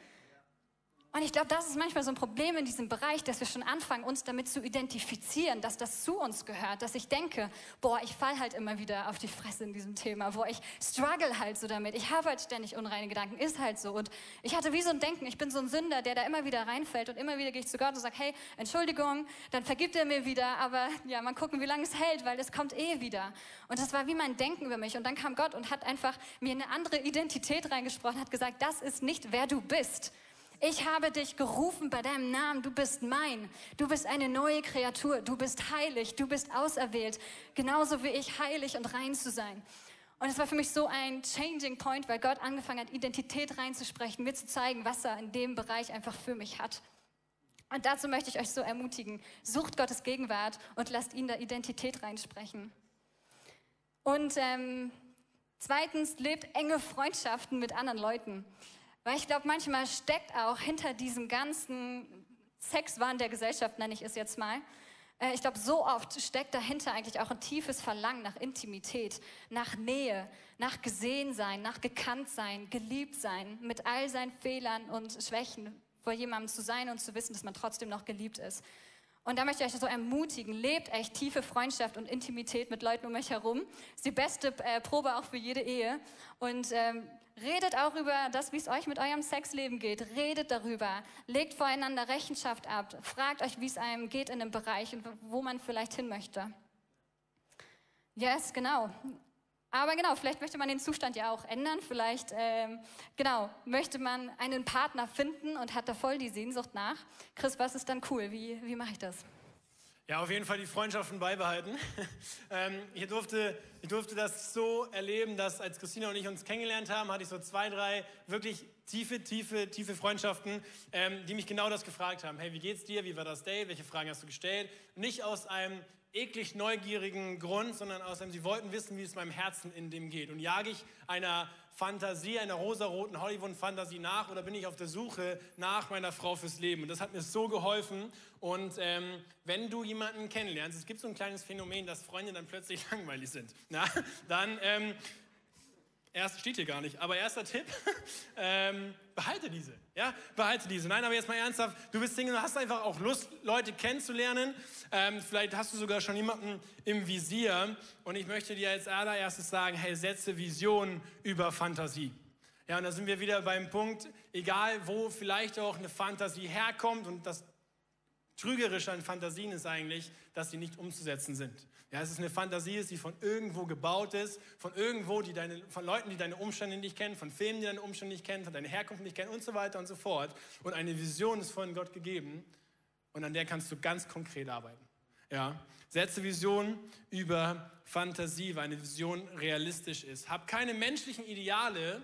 und ich glaube, das ist manchmal so ein Problem in diesem Bereich, dass wir schon anfangen, uns damit zu identifizieren, dass das zu uns gehört, dass ich denke, boah, ich fall halt immer wieder auf die Fresse in diesem Thema, boah, ich struggle halt so damit, ich habe halt ständig unreine Gedanken, ist halt so. Und ich hatte wie so ein Denken, ich bin so ein Sünder, der da immer wieder reinfällt und immer wieder gehe ich zu Gott und sage, hey, Entschuldigung, dann vergibt er mir wieder, aber ja, mal gucken, wie lange es hält, weil es kommt eh wieder. Und das war wie mein Denken über mich. Und dann kam Gott und hat einfach mir eine andere Identität reingesprochen, hat gesagt, das ist nicht, wer du bist. Ich habe dich gerufen bei deinem Namen. Du bist mein. Du bist eine neue Kreatur. Du bist heilig. Du bist auserwählt. Genauso wie ich heilig und rein zu sein. Und es war für mich so ein Changing Point, weil Gott angefangen hat, Identität reinzusprechen, mir zu zeigen, was er in dem Bereich einfach für mich hat. Und dazu möchte ich euch so ermutigen. Sucht Gottes Gegenwart und lasst ihn da Identität reinsprechen. Und ähm, zweitens, lebt enge Freundschaften mit anderen Leuten. Weil ich glaube, manchmal steckt auch hinter diesem ganzen Sexwahn der Gesellschaft, nenne ich es jetzt mal, äh, ich glaube, so oft steckt dahinter eigentlich auch ein tiefes Verlangen nach Intimität, nach Nähe, nach Gesehensein, nach Gekanntsein, Geliebtsein, mit all seinen Fehlern und Schwächen vor jemandem zu sein und zu wissen, dass man trotzdem noch geliebt ist. Und da möchte ich euch so ermutigen, lebt echt tiefe Freundschaft und Intimität mit Leuten um euch herum. Ist die beste äh, Probe auch für jede Ehe. Und ähm, redet auch über das, wie es euch mit eurem Sexleben geht. Redet darüber. Legt voreinander Rechenschaft ab. Fragt euch, wie es einem geht in dem Bereich und wo man vielleicht hin möchte. Yes, genau. Aber genau, vielleicht möchte man den Zustand ja auch ändern. Vielleicht, ähm, genau, möchte man einen Partner finden und hat da voll die Sehnsucht nach. Chris, was ist dann cool? Wie, wie mache ich das? Ja, auf jeden Fall die Freundschaften beibehalten. ähm, ich, durfte, ich durfte das so erleben, dass als Christina und ich uns kennengelernt haben, hatte ich so zwei, drei wirklich tiefe, tiefe, tiefe Freundschaften, ähm, die mich genau das gefragt haben. Hey, wie geht's dir? Wie war das Date? Welche Fragen hast du gestellt? Nicht aus einem eklig neugierigen Grund, sondern aus einem, sie wollten wissen, wie es meinem Herzen in dem geht. Und jage ich einer Fantasie, einer rosaroten Hollywood-Fantasie nach oder bin ich auf der Suche nach meiner Frau fürs Leben? Und das hat mir so geholfen. Und ähm, wenn du jemanden kennenlernst, es gibt so ein kleines Phänomen, dass Freunde dann plötzlich langweilig sind, na, dann ähm, Erst steht hier gar nicht, aber erster Tipp, ähm, behalte diese. Ja, behalte diese. Nein, aber jetzt mal ernsthaft, du bist Single, du hast einfach auch Lust, Leute kennenzulernen. Ähm, vielleicht hast du sogar schon jemanden im Visier. Und ich möchte dir als allererstes sagen, hey, setze Vision über Fantasie. Ja, und da sind wir wieder beim Punkt, egal wo vielleicht auch eine Fantasie herkommt und das Trügerische an Fantasien ist eigentlich, dass sie nicht umzusetzen sind. Ja, es ist eine Fantasie, die von irgendwo gebaut ist, von irgendwo, die deine, von Leuten, die deine Umstände nicht kennen, von Filmen, die deine Umstände nicht kennen, von deiner Herkunft nicht kennen und so weiter und so fort. Und eine Vision ist von Gott gegeben und an der kannst du ganz konkret arbeiten. Ja, setze Vision über Fantasie, weil eine Vision realistisch ist. Hab keine menschlichen Ideale,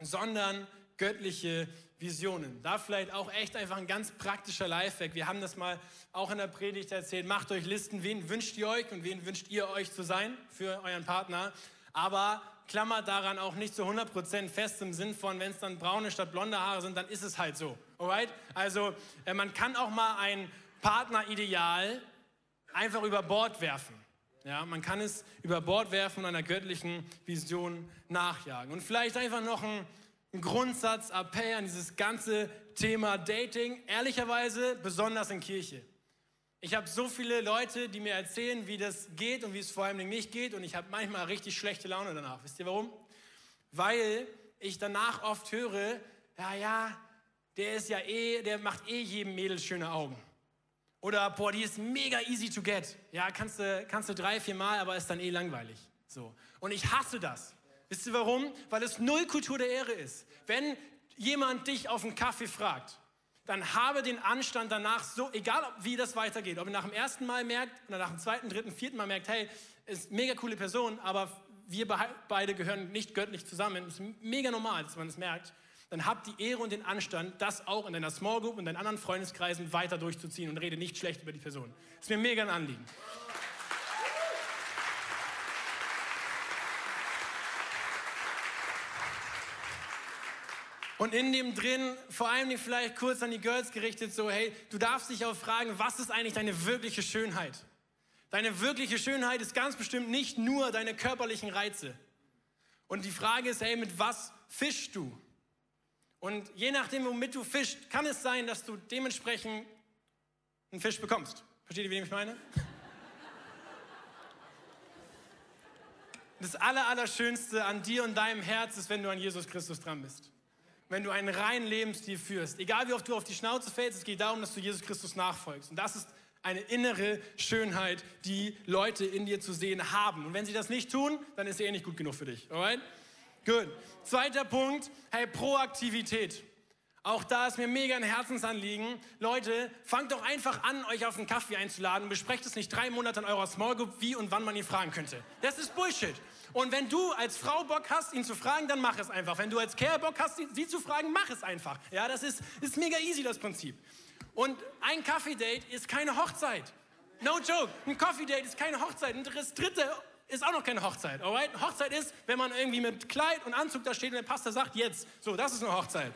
sondern göttliche Visionen. Da vielleicht auch echt einfach ein ganz praktischer Lifehack. Wir haben das mal auch in der Predigt erzählt. Macht euch Listen, wen wünscht ihr euch und wen wünscht ihr euch zu sein für euren Partner. Aber klammert daran auch nicht zu 100% fest im Sinn von, wenn es dann braune statt blonde Haare sind, dann ist es halt so. Alright? Also äh, man kann auch mal ein Partnerideal einfach über Bord werfen. Ja, man kann es über Bord werfen und einer göttlichen Vision nachjagen. Und vielleicht einfach noch ein, ein Grundsatz, Appell an dieses ganze Thema Dating, ehrlicherweise besonders in Kirche. Ich habe so viele Leute, die mir erzählen, wie das geht und wie es vor allem nicht geht und ich habe manchmal richtig schlechte Laune danach. Wisst ihr warum? Weil ich danach oft höre, ja, ja, der ist ja eh, der macht eh jedem Mädel schöne Augen. Oder, boah, die ist mega easy to get. Ja, kannst du, kannst du drei, vier Mal, aber ist dann eh langweilig. So. Und ich hasse das. Wisst ihr warum? Weil es null Kultur der Ehre ist. Wenn jemand dich auf einen Kaffee fragt, dann habe den Anstand danach so, egal wie das weitergeht, ob ihr nach dem ersten Mal merkt oder nach dem zweiten, dritten, vierten Mal merkt, hey, ist mega coole Person, aber wir beide gehören nicht göttlich zusammen. Es ist mega normal, dass man es das merkt dann hab die Ehre und den Anstand, das auch in deiner Small Group und deinen anderen Freundeskreisen weiter durchzuziehen und rede nicht schlecht über die Person. Ist mir mega ein Anliegen. Und in dem drin, vor allem vielleicht kurz an die Girls gerichtet, so, hey, du darfst dich auch fragen, was ist eigentlich deine wirkliche Schönheit? Deine wirkliche Schönheit ist ganz bestimmt nicht nur deine körperlichen Reize. Und die Frage ist, hey, mit was fischst du? Und je nachdem, womit du fischst, kann es sein, dass du dementsprechend einen Fisch bekommst. Versteht ihr, wie ich meine? Das Allerallerschönste an dir und deinem Herz ist, wenn du an Jesus Christus dran bist. Wenn du einen reinen Lebensstil führst. Egal wie oft du auf die Schnauze fällst, es geht darum, dass du Jesus Christus nachfolgst. Und das ist eine innere Schönheit, die Leute in dir zu sehen haben. Und wenn sie das nicht tun, dann ist er eh nicht gut genug für dich. Alright? Gut. Zweiter Punkt, hey, Proaktivität. Auch da ist mir mega ein Herzensanliegen. Leute, fangt doch einfach an, euch auf einen Kaffee einzuladen und besprecht es nicht drei Monate in eurer Small Group, wie und wann man ihn fragen könnte. Das ist Bullshit. Und wenn du als Frau Bock hast, ihn zu fragen, dann mach es einfach. Wenn du als Kerl Bock hast, sie zu fragen, mach es einfach. Ja, das ist, ist mega easy, das Prinzip. Und ein Kaffee-Date ist keine Hochzeit. No joke. Ein Coffee-Date ist keine Hochzeit. Und das dritte ist auch noch keine Hochzeit, alright? Hochzeit ist, wenn man irgendwie mit Kleid und Anzug da steht und der Pastor sagt, jetzt. So, das ist eine Hochzeit.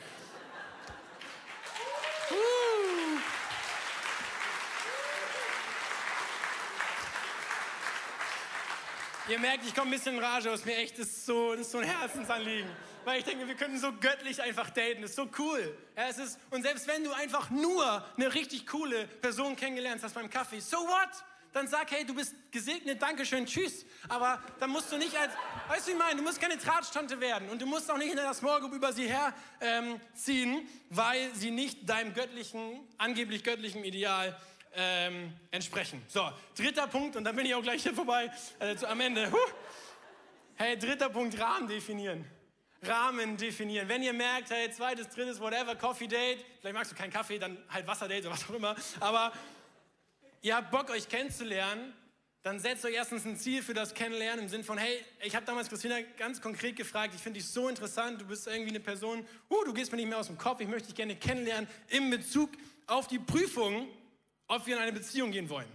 Ihr merkt, ich komme ein bisschen in Rage aus mir. Echt, das ist so, das ist so ein Herzensanliegen. Weil ich denke, wir können so göttlich einfach daten. Das ist so cool. Ja, es ist, und selbst wenn du einfach nur eine richtig coole Person kennengelernt hast beim Kaffee, so what? dann sag, hey, du bist gesegnet, Dankeschön, tschüss. Aber dann musst du nicht als, weißt du, wie ich meine, du musst keine Tratstante werden und du musst auch nicht in der Small Group über sie herziehen, ähm, weil sie nicht deinem göttlichen, angeblich göttlichen Ideal ähm, entsprechen. So, dritter Punkt, und dann bin ich auch gleich hier vorbei, also am Ende. Huh. Hey, dritter Punkt, Rahmen definieren. Rahmen definieren. Wenn ihr merkt, hey, zweites, drittes, whatever, Coffee Date, vielleicht magst du keinen Kaffee, dann halt Wasserdate oder was auch immer, aber ihr habt Bock, euch kennenzulernen, dann setzt euch erstens ein Ziel für das Kennenlernen im Sinn von, hey, ich habe damals Christina ganz konkret gefragt, ich finde dich so interessant, du bist irgendwie eine Person, uh, du gehst mir nicht mehr aus dem Kopf, ich möchte dich gerne kennenlernen, in Bezug auf die Prüfung, ob wir in eine Beziehung gehen wollen.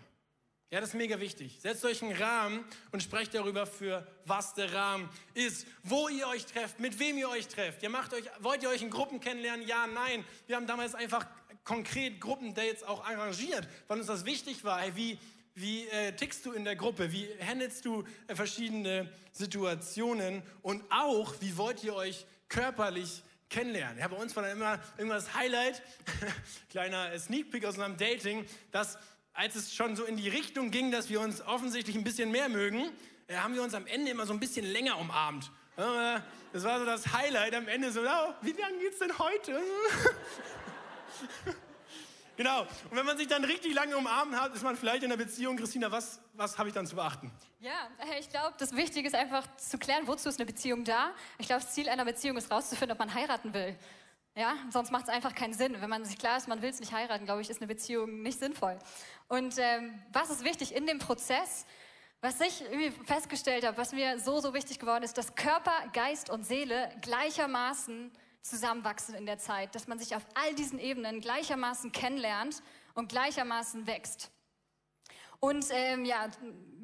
Ja, das ist mega wichtig. Setzt euch einen Rahmen und sprecht darüber, für was der Rahmen ist, wo ihr euch trefft, mit wem ihr euch trefft. Ihr macht euch, wollt ihr euch in Gruppen kennenlernen? Ja, nein. Wir haben damals einfach konkret Gruppendates auch arrangiert, weil uns das wichtig war. Hey, wie, wie äh, tickst du in der Gruppe? Wie handelst du äh, verschiedene Situationen? Und auch, wie wollt ihr euch körperlich kennenlernen? Ja, bei uns war dann immer irgendwas Highlight, kleiner Sneak Peek aus unserem Dating, dass als es schon so in die Richtung ging, dass wir uns offensichtlich ein bisschen mehr mögen, äh, haben wir uns am Ende immer so ein bisschen länger umarmt. Das war so das Highlight am Ende, so, oh, wie lange geht's denn heute? genau. Und wenn man sich dann richtig lange umarmt hat, ist man vielleicht in der Beziehung. Christina, was, was habe ich dann zu beachten? Ja, ich glaube, das Wichtige ist einfach zu klären, wozu ist eine Beziehung da. Ich glaube, das Ziel einer Beziehung ist rauszufinden, ob man heiraten will. Ja, sonst macht es einfach keinen Sinn. Wenn man sich klar ist, man will es nicht heiraten, glaube ich, ist eine Beziehung nicht sinnvoll. Und ähm, was ist wichtig in dem Prozess? Was ich irgendwie festgestellt habe, was mir so, so wichtig geworden ist, dass Körper, Geist und Seele gleichermaßen zusammenwachsen in der Zeit, dass man sich auf all diesen Ebenen gleichermaßen kennenlernt und gleichermaßen wächst. Und ähm, ja,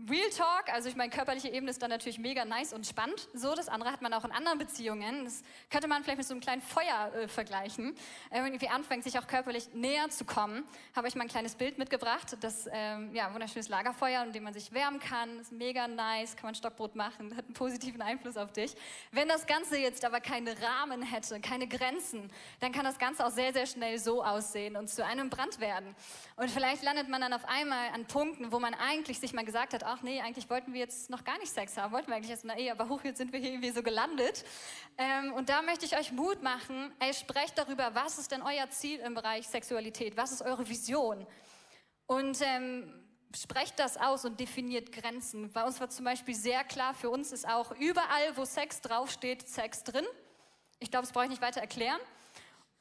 Real Talk, also ich meine, körperliche Ebene ist dann natürlich mega nice und spannend. So, das andere hat man auch in anderen Beziehungen. Das könnte man vielleicht mit so einem kleinen Feuer äh, vergleichen. Wenn man irgendwie anfängt, sich auch körperlich näher zu kommen, habe ich mal ein kleines Bild mitgebracht. Das, ähm, ja, wunderschönes Lagerfeuer, in dem man sich wärmen kann. Ist mega nice, kann man Stockbrot machen, hat einen positiven Einfluss auf dich. Wenn das Ganze jetzt aber keine Rahmen hätte, keine Grenzen, dann kann das Ganze auch sehr, sehr schnell so aussehen und zu einem Brand werden. Und vielleicht landet man dann auf einmal an Punkten, wo man eigentlich sich mal gesagt hat, ach nee, eigentlich wollten wir jetzt noch gar nicht Sex haben, wollten wir eigentlich erst in der Ehe, aber hoch, jetzt sind wir hier irgendwie so gelandet. Ähm, und da möchte ich euch Mut machen, ey, sprecht darüber, was ist denn euer Ziel im Bereich Sexualität, was ist eure Vision? Und ähm, sprecht das aus und definiert Grenzen. Bei uns war zum Beispiel sehr klar, für uns ist auch überall, wo Sex draufsteht, Sex drin. Ich glaube, das brauche ich nicht weiter erklären.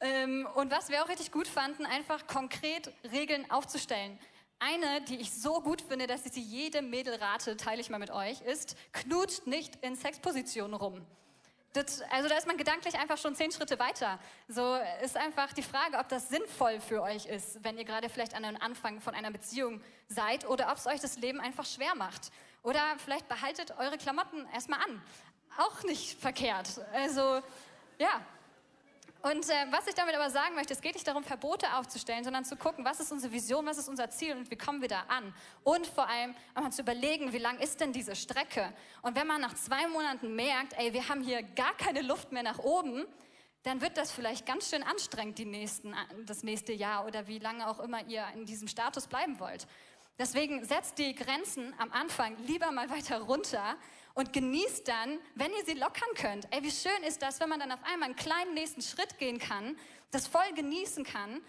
Ähm, und was wir auch richtig gut fanden, einfach konkret Regeln aufzustellen. Eine, die ich so gut finde, dass ich sie jedem Mädel rate, teile ich mal mit euch, ist, knutscht nicht in Sexpositionen rum. Das, also da ist man gedanklich einfach schon zehn Schritte weiter. So ist einfach die Frage, ob das sinnvoll für euch ist, wenn ihr gerade vielleicht an einem Anfang von einer Beziehung seid oder ob es euch das Leben einfach schwer macht. Oder vielleicht behaltet eure Klamotten erstmal an. Auch nicht verkehrt. Also ja, und äh, was ich damit aber sagen möchte, es geht nicht darum, Verbote aufzustellen, sondern zu gucken, was ist unsere Vision, was ist unser Ziel und wie kommen wir da an. Und vor allem einmal zu überlegen, wie lang ist denn diese Strecke. Und wenn man nach zwei Monaten merkt, ey, wir haben hier gar keine Luft mehr nach oben, dann wird das vielleicht ganz schön anstrengend die nächsten, das nächste Jahr oder wie lange auch immer ihr in diesem Status bleiben wollt. Deswegen setzt die Grenzen am Anfang lieber mal weiter runter und genießt dann, wenn ihr sie lockern könnt. Ey, wie schön ist das, wenn man dann auf einmal einen kleinen nächsten Schritt gehen kann, das voll genießen kann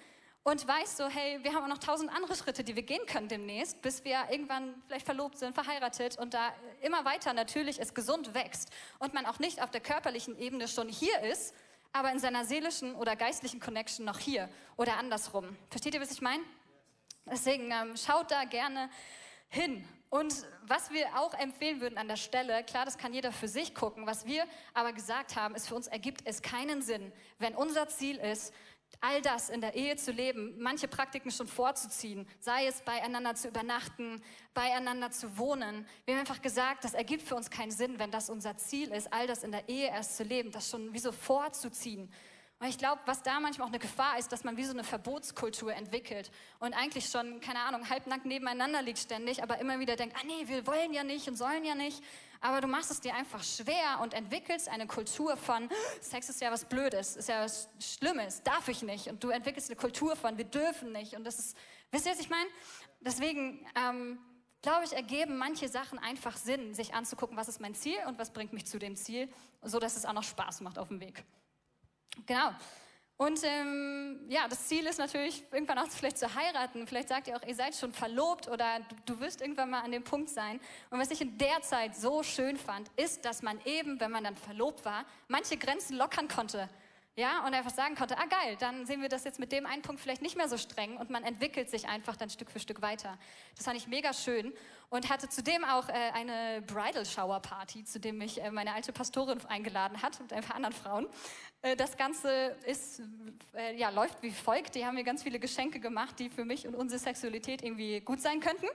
und weiß so, hey, wir haben auch noch tausend andere Schritte, die wir gehen können demnächst, bis wir irgendwann vielleicht verlobt sind, verheiratet und da immer weiter natürlich es gesund wächst und man auch nicht auf der körperlichen Ebene schon hier ist, aber in seiner seelischen oder geistlichen Connection noch hier oder andersrum. Versteht ihr, was ich meine? Deswegen ähm, schaut da gerne hin. Und was wir auch empfehlen würden an der Stelle, klar, das kann jeder für sich gucken, was wir aber gesagt haben, ist, für uns ergibt es keinen Sinn, wenn unser Ziel ist, all das in der Ehe zu leben, manche Praktiken schon vorzuziehen, sei es beieinander zu übernachten, beieinander zu wohnen. Wir haben einfach gesagt, das ergibt für uns keinen Sinn, wenn das unser Ziel ist, all das in der Ehe erst zu leben, das schon wie so vorzuziehen. Und ich glaube, was da manchmal auch eine Gefahr ist, dass man wie so eine Verbotskultur entwickelt und eigentlich schon, keine Ahnung, halbnackt nebeneinander liegt ständig, aber immer wieder denkt, ah nee, wir wollen ja nicht und sollen ja nicht. Aber du machst es dir einfach schwer und entwickelst eine Kultur von, Sex ist ja was Blödes, ist ja was Schlimmes, darf ich nicht. Und du entwickelst eine Kultur von, wir dürfen nicht. Und das ist, wisst ihr, was ich meine? Deswegen, ähm, glaube ich, ergeben manche Sachen einfach Sinn, sich anzugucken, was ist mein Ziel und was bringt mich zu dem Ziel, so dass es auch noch Spaß macht auf dem Weg. Genau. Und ähm, ja, das Ziel ist natürlich, irgendwann auch vielleicht zu heiraten. Vielleicht sagt ihr auch, ihr seid schon verlobt oder du, du wirst irgendwann mal an dem Punkt sein. Und was ich in der Zeit so schön fand, ist, dass man eben, wenn man dann verlobt war, manche Grenzen lockern konnte. Ja, und einfach sagen konnte, ah geil, dann sehen wir das jetzt mit dem einen Punkt vielleicht nicht mehr so streng und man entwickelt sich einfach dann Stück für Stück weiter. Das fand ich mega schön und hatte zudem auch äh, eine Bridal Shower Party, zu dem mich äh, meine alte Pastorin eingeladen hat mit ein paar anderen Frauen. Äh, das Ganze ist, äh, ja, läuft wie folgt. Die haben mir ganz viele Geschenke gemacht, die für mich und unsere Sexualität irgendwie gut sein könnten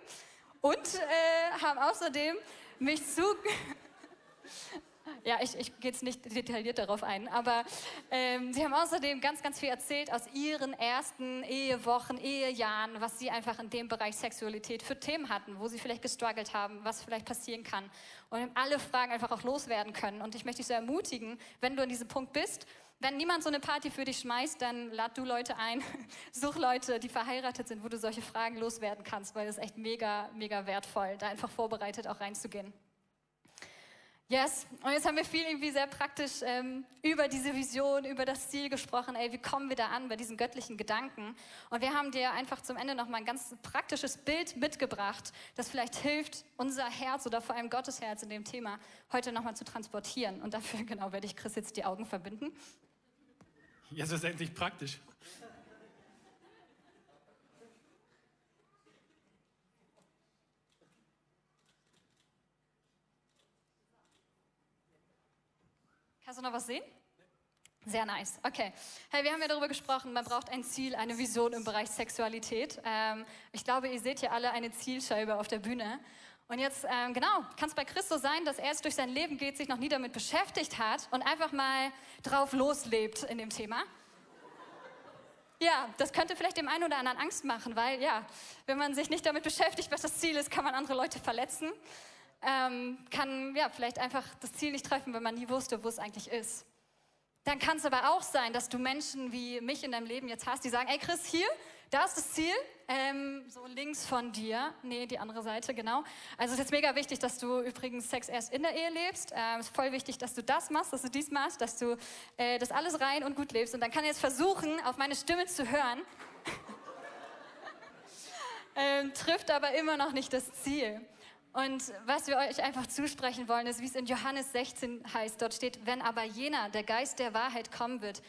und äh, haben außerdem mich zu Ja, ich, ich gehe jetzt nicht detailliert darauf ein, aber ähm, Sie haben außerdem ganz, ganz viel erzählt aus Ihren ersten Ehewochen, Ehejahren, was Sie einfach in dem Bereich Sexualität für Themen hatten, wo Sie vielleicht gestruggelt haben, was vielleicht passieren kann. Und alle Fragen einfach auch loswerden können. Und ich möchte dich so ermutigen, wenn du an diesem Punkt bist, wenn niemand so eine Party für dich schmeißt, dann lad du Leute ein, such Leute, die verheiratet sind, wo du solche Fragen loswerden kannst, weil es echt mega, mega wertvoll, da einfach vorbereitet auch reinzugehen. Yes, und jetzt haben wir viel irgendwie sehr praktisch ähm, über diese Vision, über das Ziel gesprochen. Ey, wie kommen wir da an bei diesen göttlichen Gedanken? Und wir haben dir einfach zum Ende noch mal ein ganz praktisches Bild mitgebracht, das vielleicht hilft, unser Herz oder vor allem Gottes Herz in dem Thema heute noch mal zu transportieren. Und dafür genau werde ich Chris jetzt die Augen verbinden. Jetzt ist endlich praktisch. Kannst du noch was sehen? Sehr nice. Okay. Hey, wir haben ja darüber gesprochen, man braucht ein Ziel, eine Vision im Bereich Sexualität. Ähm, ich glaube, ihr seht hier alle eine Zielscheibe auf der Bühne. Und jetzt, ähm, genau, kann es bei Christus sein, dass er jetzt durch sein Leben geht, sich noch nie damit beschäftigt hat und einfach mal drauf loslebt in dem Thema. Ja, das könnte vielleicht dem einen oder anderen Angst machen, weil ja, wenn man sich nicht damit beschäftigt, was das Ziel ist, kann man andere Leute verletzen, ähm, kann ja vielleicht einfach das Ziel nicht treffen, wenn man nie wusste, wo es eigentlich ist. Dann kann es aber auch sein, dass du Menschen wie mich in deinem Leben jetzt hast, die sagen, ey Chris, hier, da ist das Ziel, ähm, so links von dir, nee, die andere Seite, genau. Also es ist jetzt mega wichtig, dass du übrigens Sex erst in der Ehe lebst. Ähm, es ist voll wichtig, dass du das machst, dass du dies machst, dass du äh, das alles rein und gut lebst. Und dann kann ich jetzt versuchen, auf meine Stimme zu hören. ähm, trifft aber immer noch nicht das Ziel. Und was wir euch einfach zusprechen wollen, ist, wie es in Johannes 16 heißt. Dort steht, wenn aber jener, der Geist der Wahrheit kommen wird,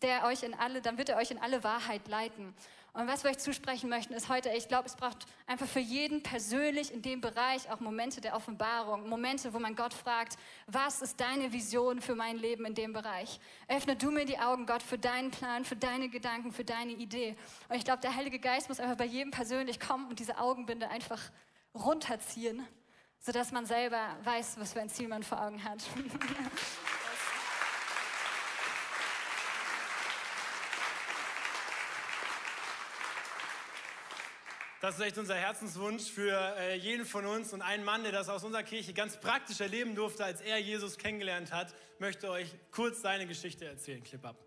der euch in alle, dann wird er euch in alle Wahrheit leiten. Und was wir euch zusprechen möchten, ist heute, ich glaube, es braucht einfach für jeden persönlich in dem Bereich auch Momente der Offenbarung, Momente, wo man Gott fragt, was ist deine Vision für mein Leben in dem Bereich? Öffne du mir die Augen, Gott, für deinen Plan, für deine Gedanken, für deine Idee. Und ich glaube, der Heilige Geist muss einfach bei jedem persönlich kommen und diese Augenbinde einfach runterziehen, sodass man selber weiß, was für ein Ziel man vor Augen hat. Das ist echt unser Herzenswunsch für äh, jeden von uns. Und ein Mann, der das aus unserer Kirche ganz praktisch erleben durfte, als er Jesus kennengelernt hat, möchte euch kurz seine Geschichte erzählen. Clip ab.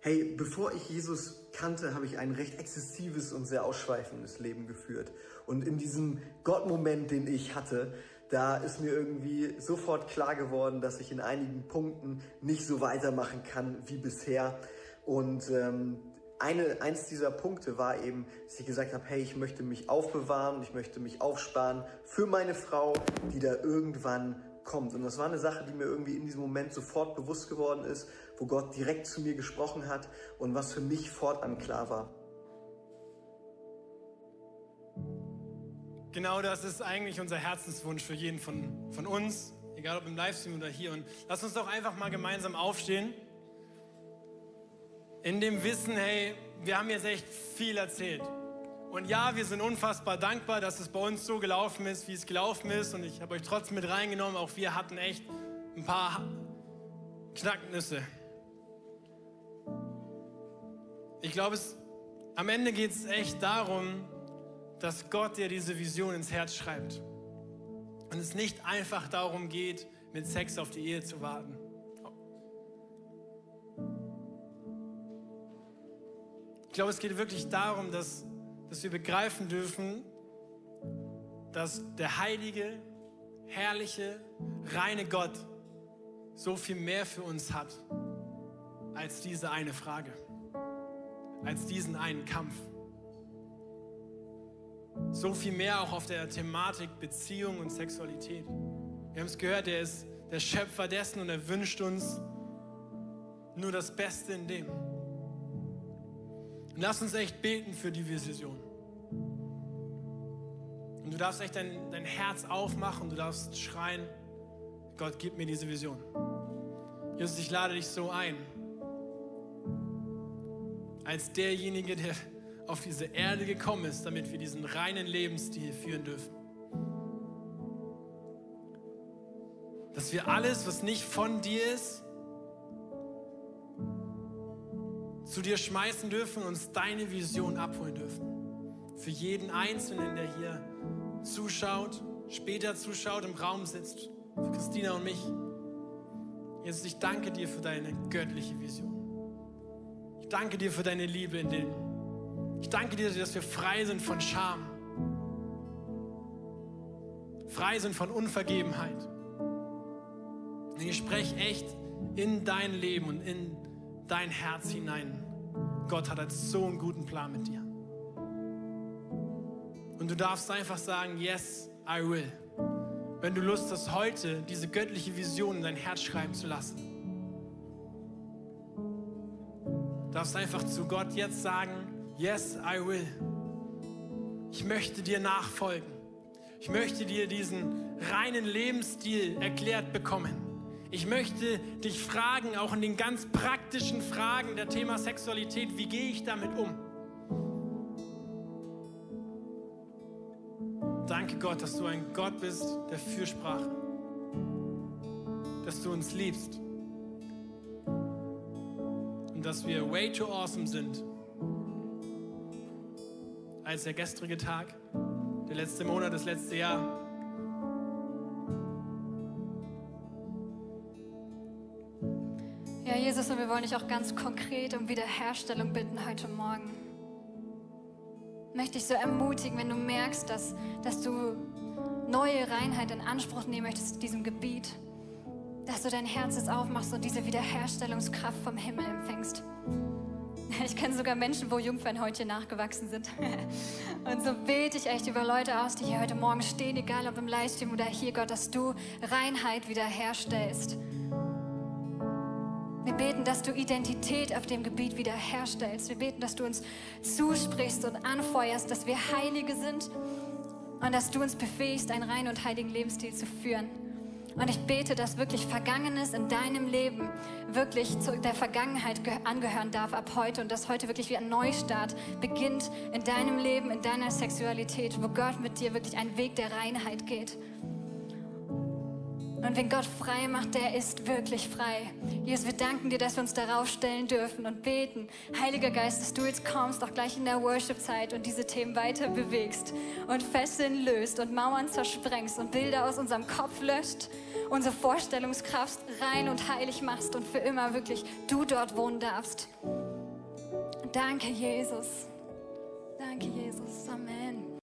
Hey, bevor ich Jesus kannte, habe ich ein recht exzessives und sehr ausschweifendes Leben geführt. Und in diesem Gottmoment, den ich hatte, da ist mir irgendwie sofort klar geworden, dass ich in einigen Punkten nicht so weitermachen kann wie bisher. Und ähm, eine, eins dieser Punkte war eben, dass ich gesagt habe, hey, ich möchte mich aufbewahren, ich möchte mich aufsparen für meine Frau, die da irgendwann kommt. Und das war eine Sache, die mir irgendwie in diesem Moment sofort bewusst geworden ist, wo Gott direkt zu mir gesprochen hat und was für mich fortan klar war. Genau das ist eigentlich unser Herzenswunsch für jeden von, von uns, egal ob im Livestream oder hier. Und lass uns doch einfach mal gemeinsam aufstehen. In dem Wissen, hey, wir haben jetzt echt viel erzählt. Und ja, wir sind unfassbar dankbar, dass es bei uns so gelaufen ist, wie es gelaufen ist. Und ich habe euch trotzdem mit reingenommen. Auch wir hatten echt ein paar Knacknüsse. Ich glaube, es, am Ende geht es echt darum, dass Gott dir diese Vision ins Herz schreibt. Und es nicht einfach darum geht, mit Sex auf die Ehe zu warten. Ich glaube, es geht wirklich darum, dass dass wir begreifen dürfen, dass der heilige, herrliche, reine Gott so viel mehr für uns hat als diese eine Frage, als diesen einen Kampf. So viel mehr auch auf der Thematik Beziehung und Sexualität. Wir haben es gehört, er ist der Schöpfer dessen und er wünscht uns nur das Beste in dem. Und lass uns echt beten für die Vision. Und du darfst echt dein, dein Herz aufmachen, du darfst schreien, Gott, gib mir diese Vision. Jesus, ich lade dich so ein, als derjenige, der auf diese Erde gekommen ist, damit wir diesen reinen Lebensstil führen dürfen. Dass wir alles, was nicht von dir ist, zu dir schmeißen dürfen und uns deine Vision abholen dürfen. Für jeden Einzelnen, der hier zuschaut, später zuschaut, im Raum sitzt, für Christina und mich. Jesus, ich danke dir für deine göttliche Vision. Ich danke dir für deine Liebe in dem. Ich danke dir, dass wir frei sind von Scham. Frei sind von Unvergebenheit. Und ich spreche echt in dein Leben und in dein Herz hinein. Gott hat so einen guten Plan mit dir. Und du darfst einfach sagen, yes, I will. Wenn du Lust hast, heute diese göttliche Vision in dein Herz schreiben zu lassen. Du darfst einfach zu Gott jetzt sagen, yes, I will. Ich möchte dir nachfolgen. Ich möchte dir diesen reinen Lebensstil erklärt bekommen. Ich möchte dich fragen, auch in den ganz praktischen Fragen der Thema Sexualität, wie gehe ich damit um? Danke Gott, dass du ein Gott bist der Fürsprache. Dass du uns liebst. Und dass wir way too awesome sind. Als der gestrige Tag, der letzte Monat, das letzte Jahr. Wir wollen dich auch ganz konkret um Wiederherstellung bitten heute Morgen. Möchte ich so ermutigen, wenn du merkst, dass, dass du neue Reinheit in Anspruch nehmen möchtest in diesem Gebiet, dass du dein Herz jetzt aufmachst und diese Wiederherstellungskraft vom Himmel empfängst. Ich kenne sogar Menschen, wo Jungfernhäutchen nachgewachsen sind. Und so bete ich echt über Leute aus, die hier heute Morgen stehen, egal ob im Livestream oder hier, Gott, dass du Reinheit wiederherstellst. Wir beten, dass du Identität auf dem Gebiet wiederherstellst. Wir beten, dass du uns zusprichst und anfeuerst, dass wir Heilige sind und dass du uns befähigst, einen reinen und heiligen Lebensstil zu führen. Und ich bete, dass wirklich Vergangenes in deinem Leben wirklich zu der Vergangenheit angehören darf ab heute und dass heute wirklich wie ein Neustart beginnt in deinem Leben, in deiner Sexualität, wo Gott mit dir wirklich einen Weg der Reinheit geht. Und wenn Gott frei macht, der ist wirklich frei. Jesus, wir danken dir, dass wir uns darauf stellen dürfen und beten. Heiliger Geist, dass du jetzt kommst, auch gleich in der Worship-Zeit und diese Themen weiter bewegst und Fesseln löst und Mauern zersprengst und Bilder aus unserem Kopf löscht, unsere Vorstellungskraft rein und heilig machst und für immer wirklich du dort wohnen darfst. Danke, Jesus. Danke, Jesus. Amen.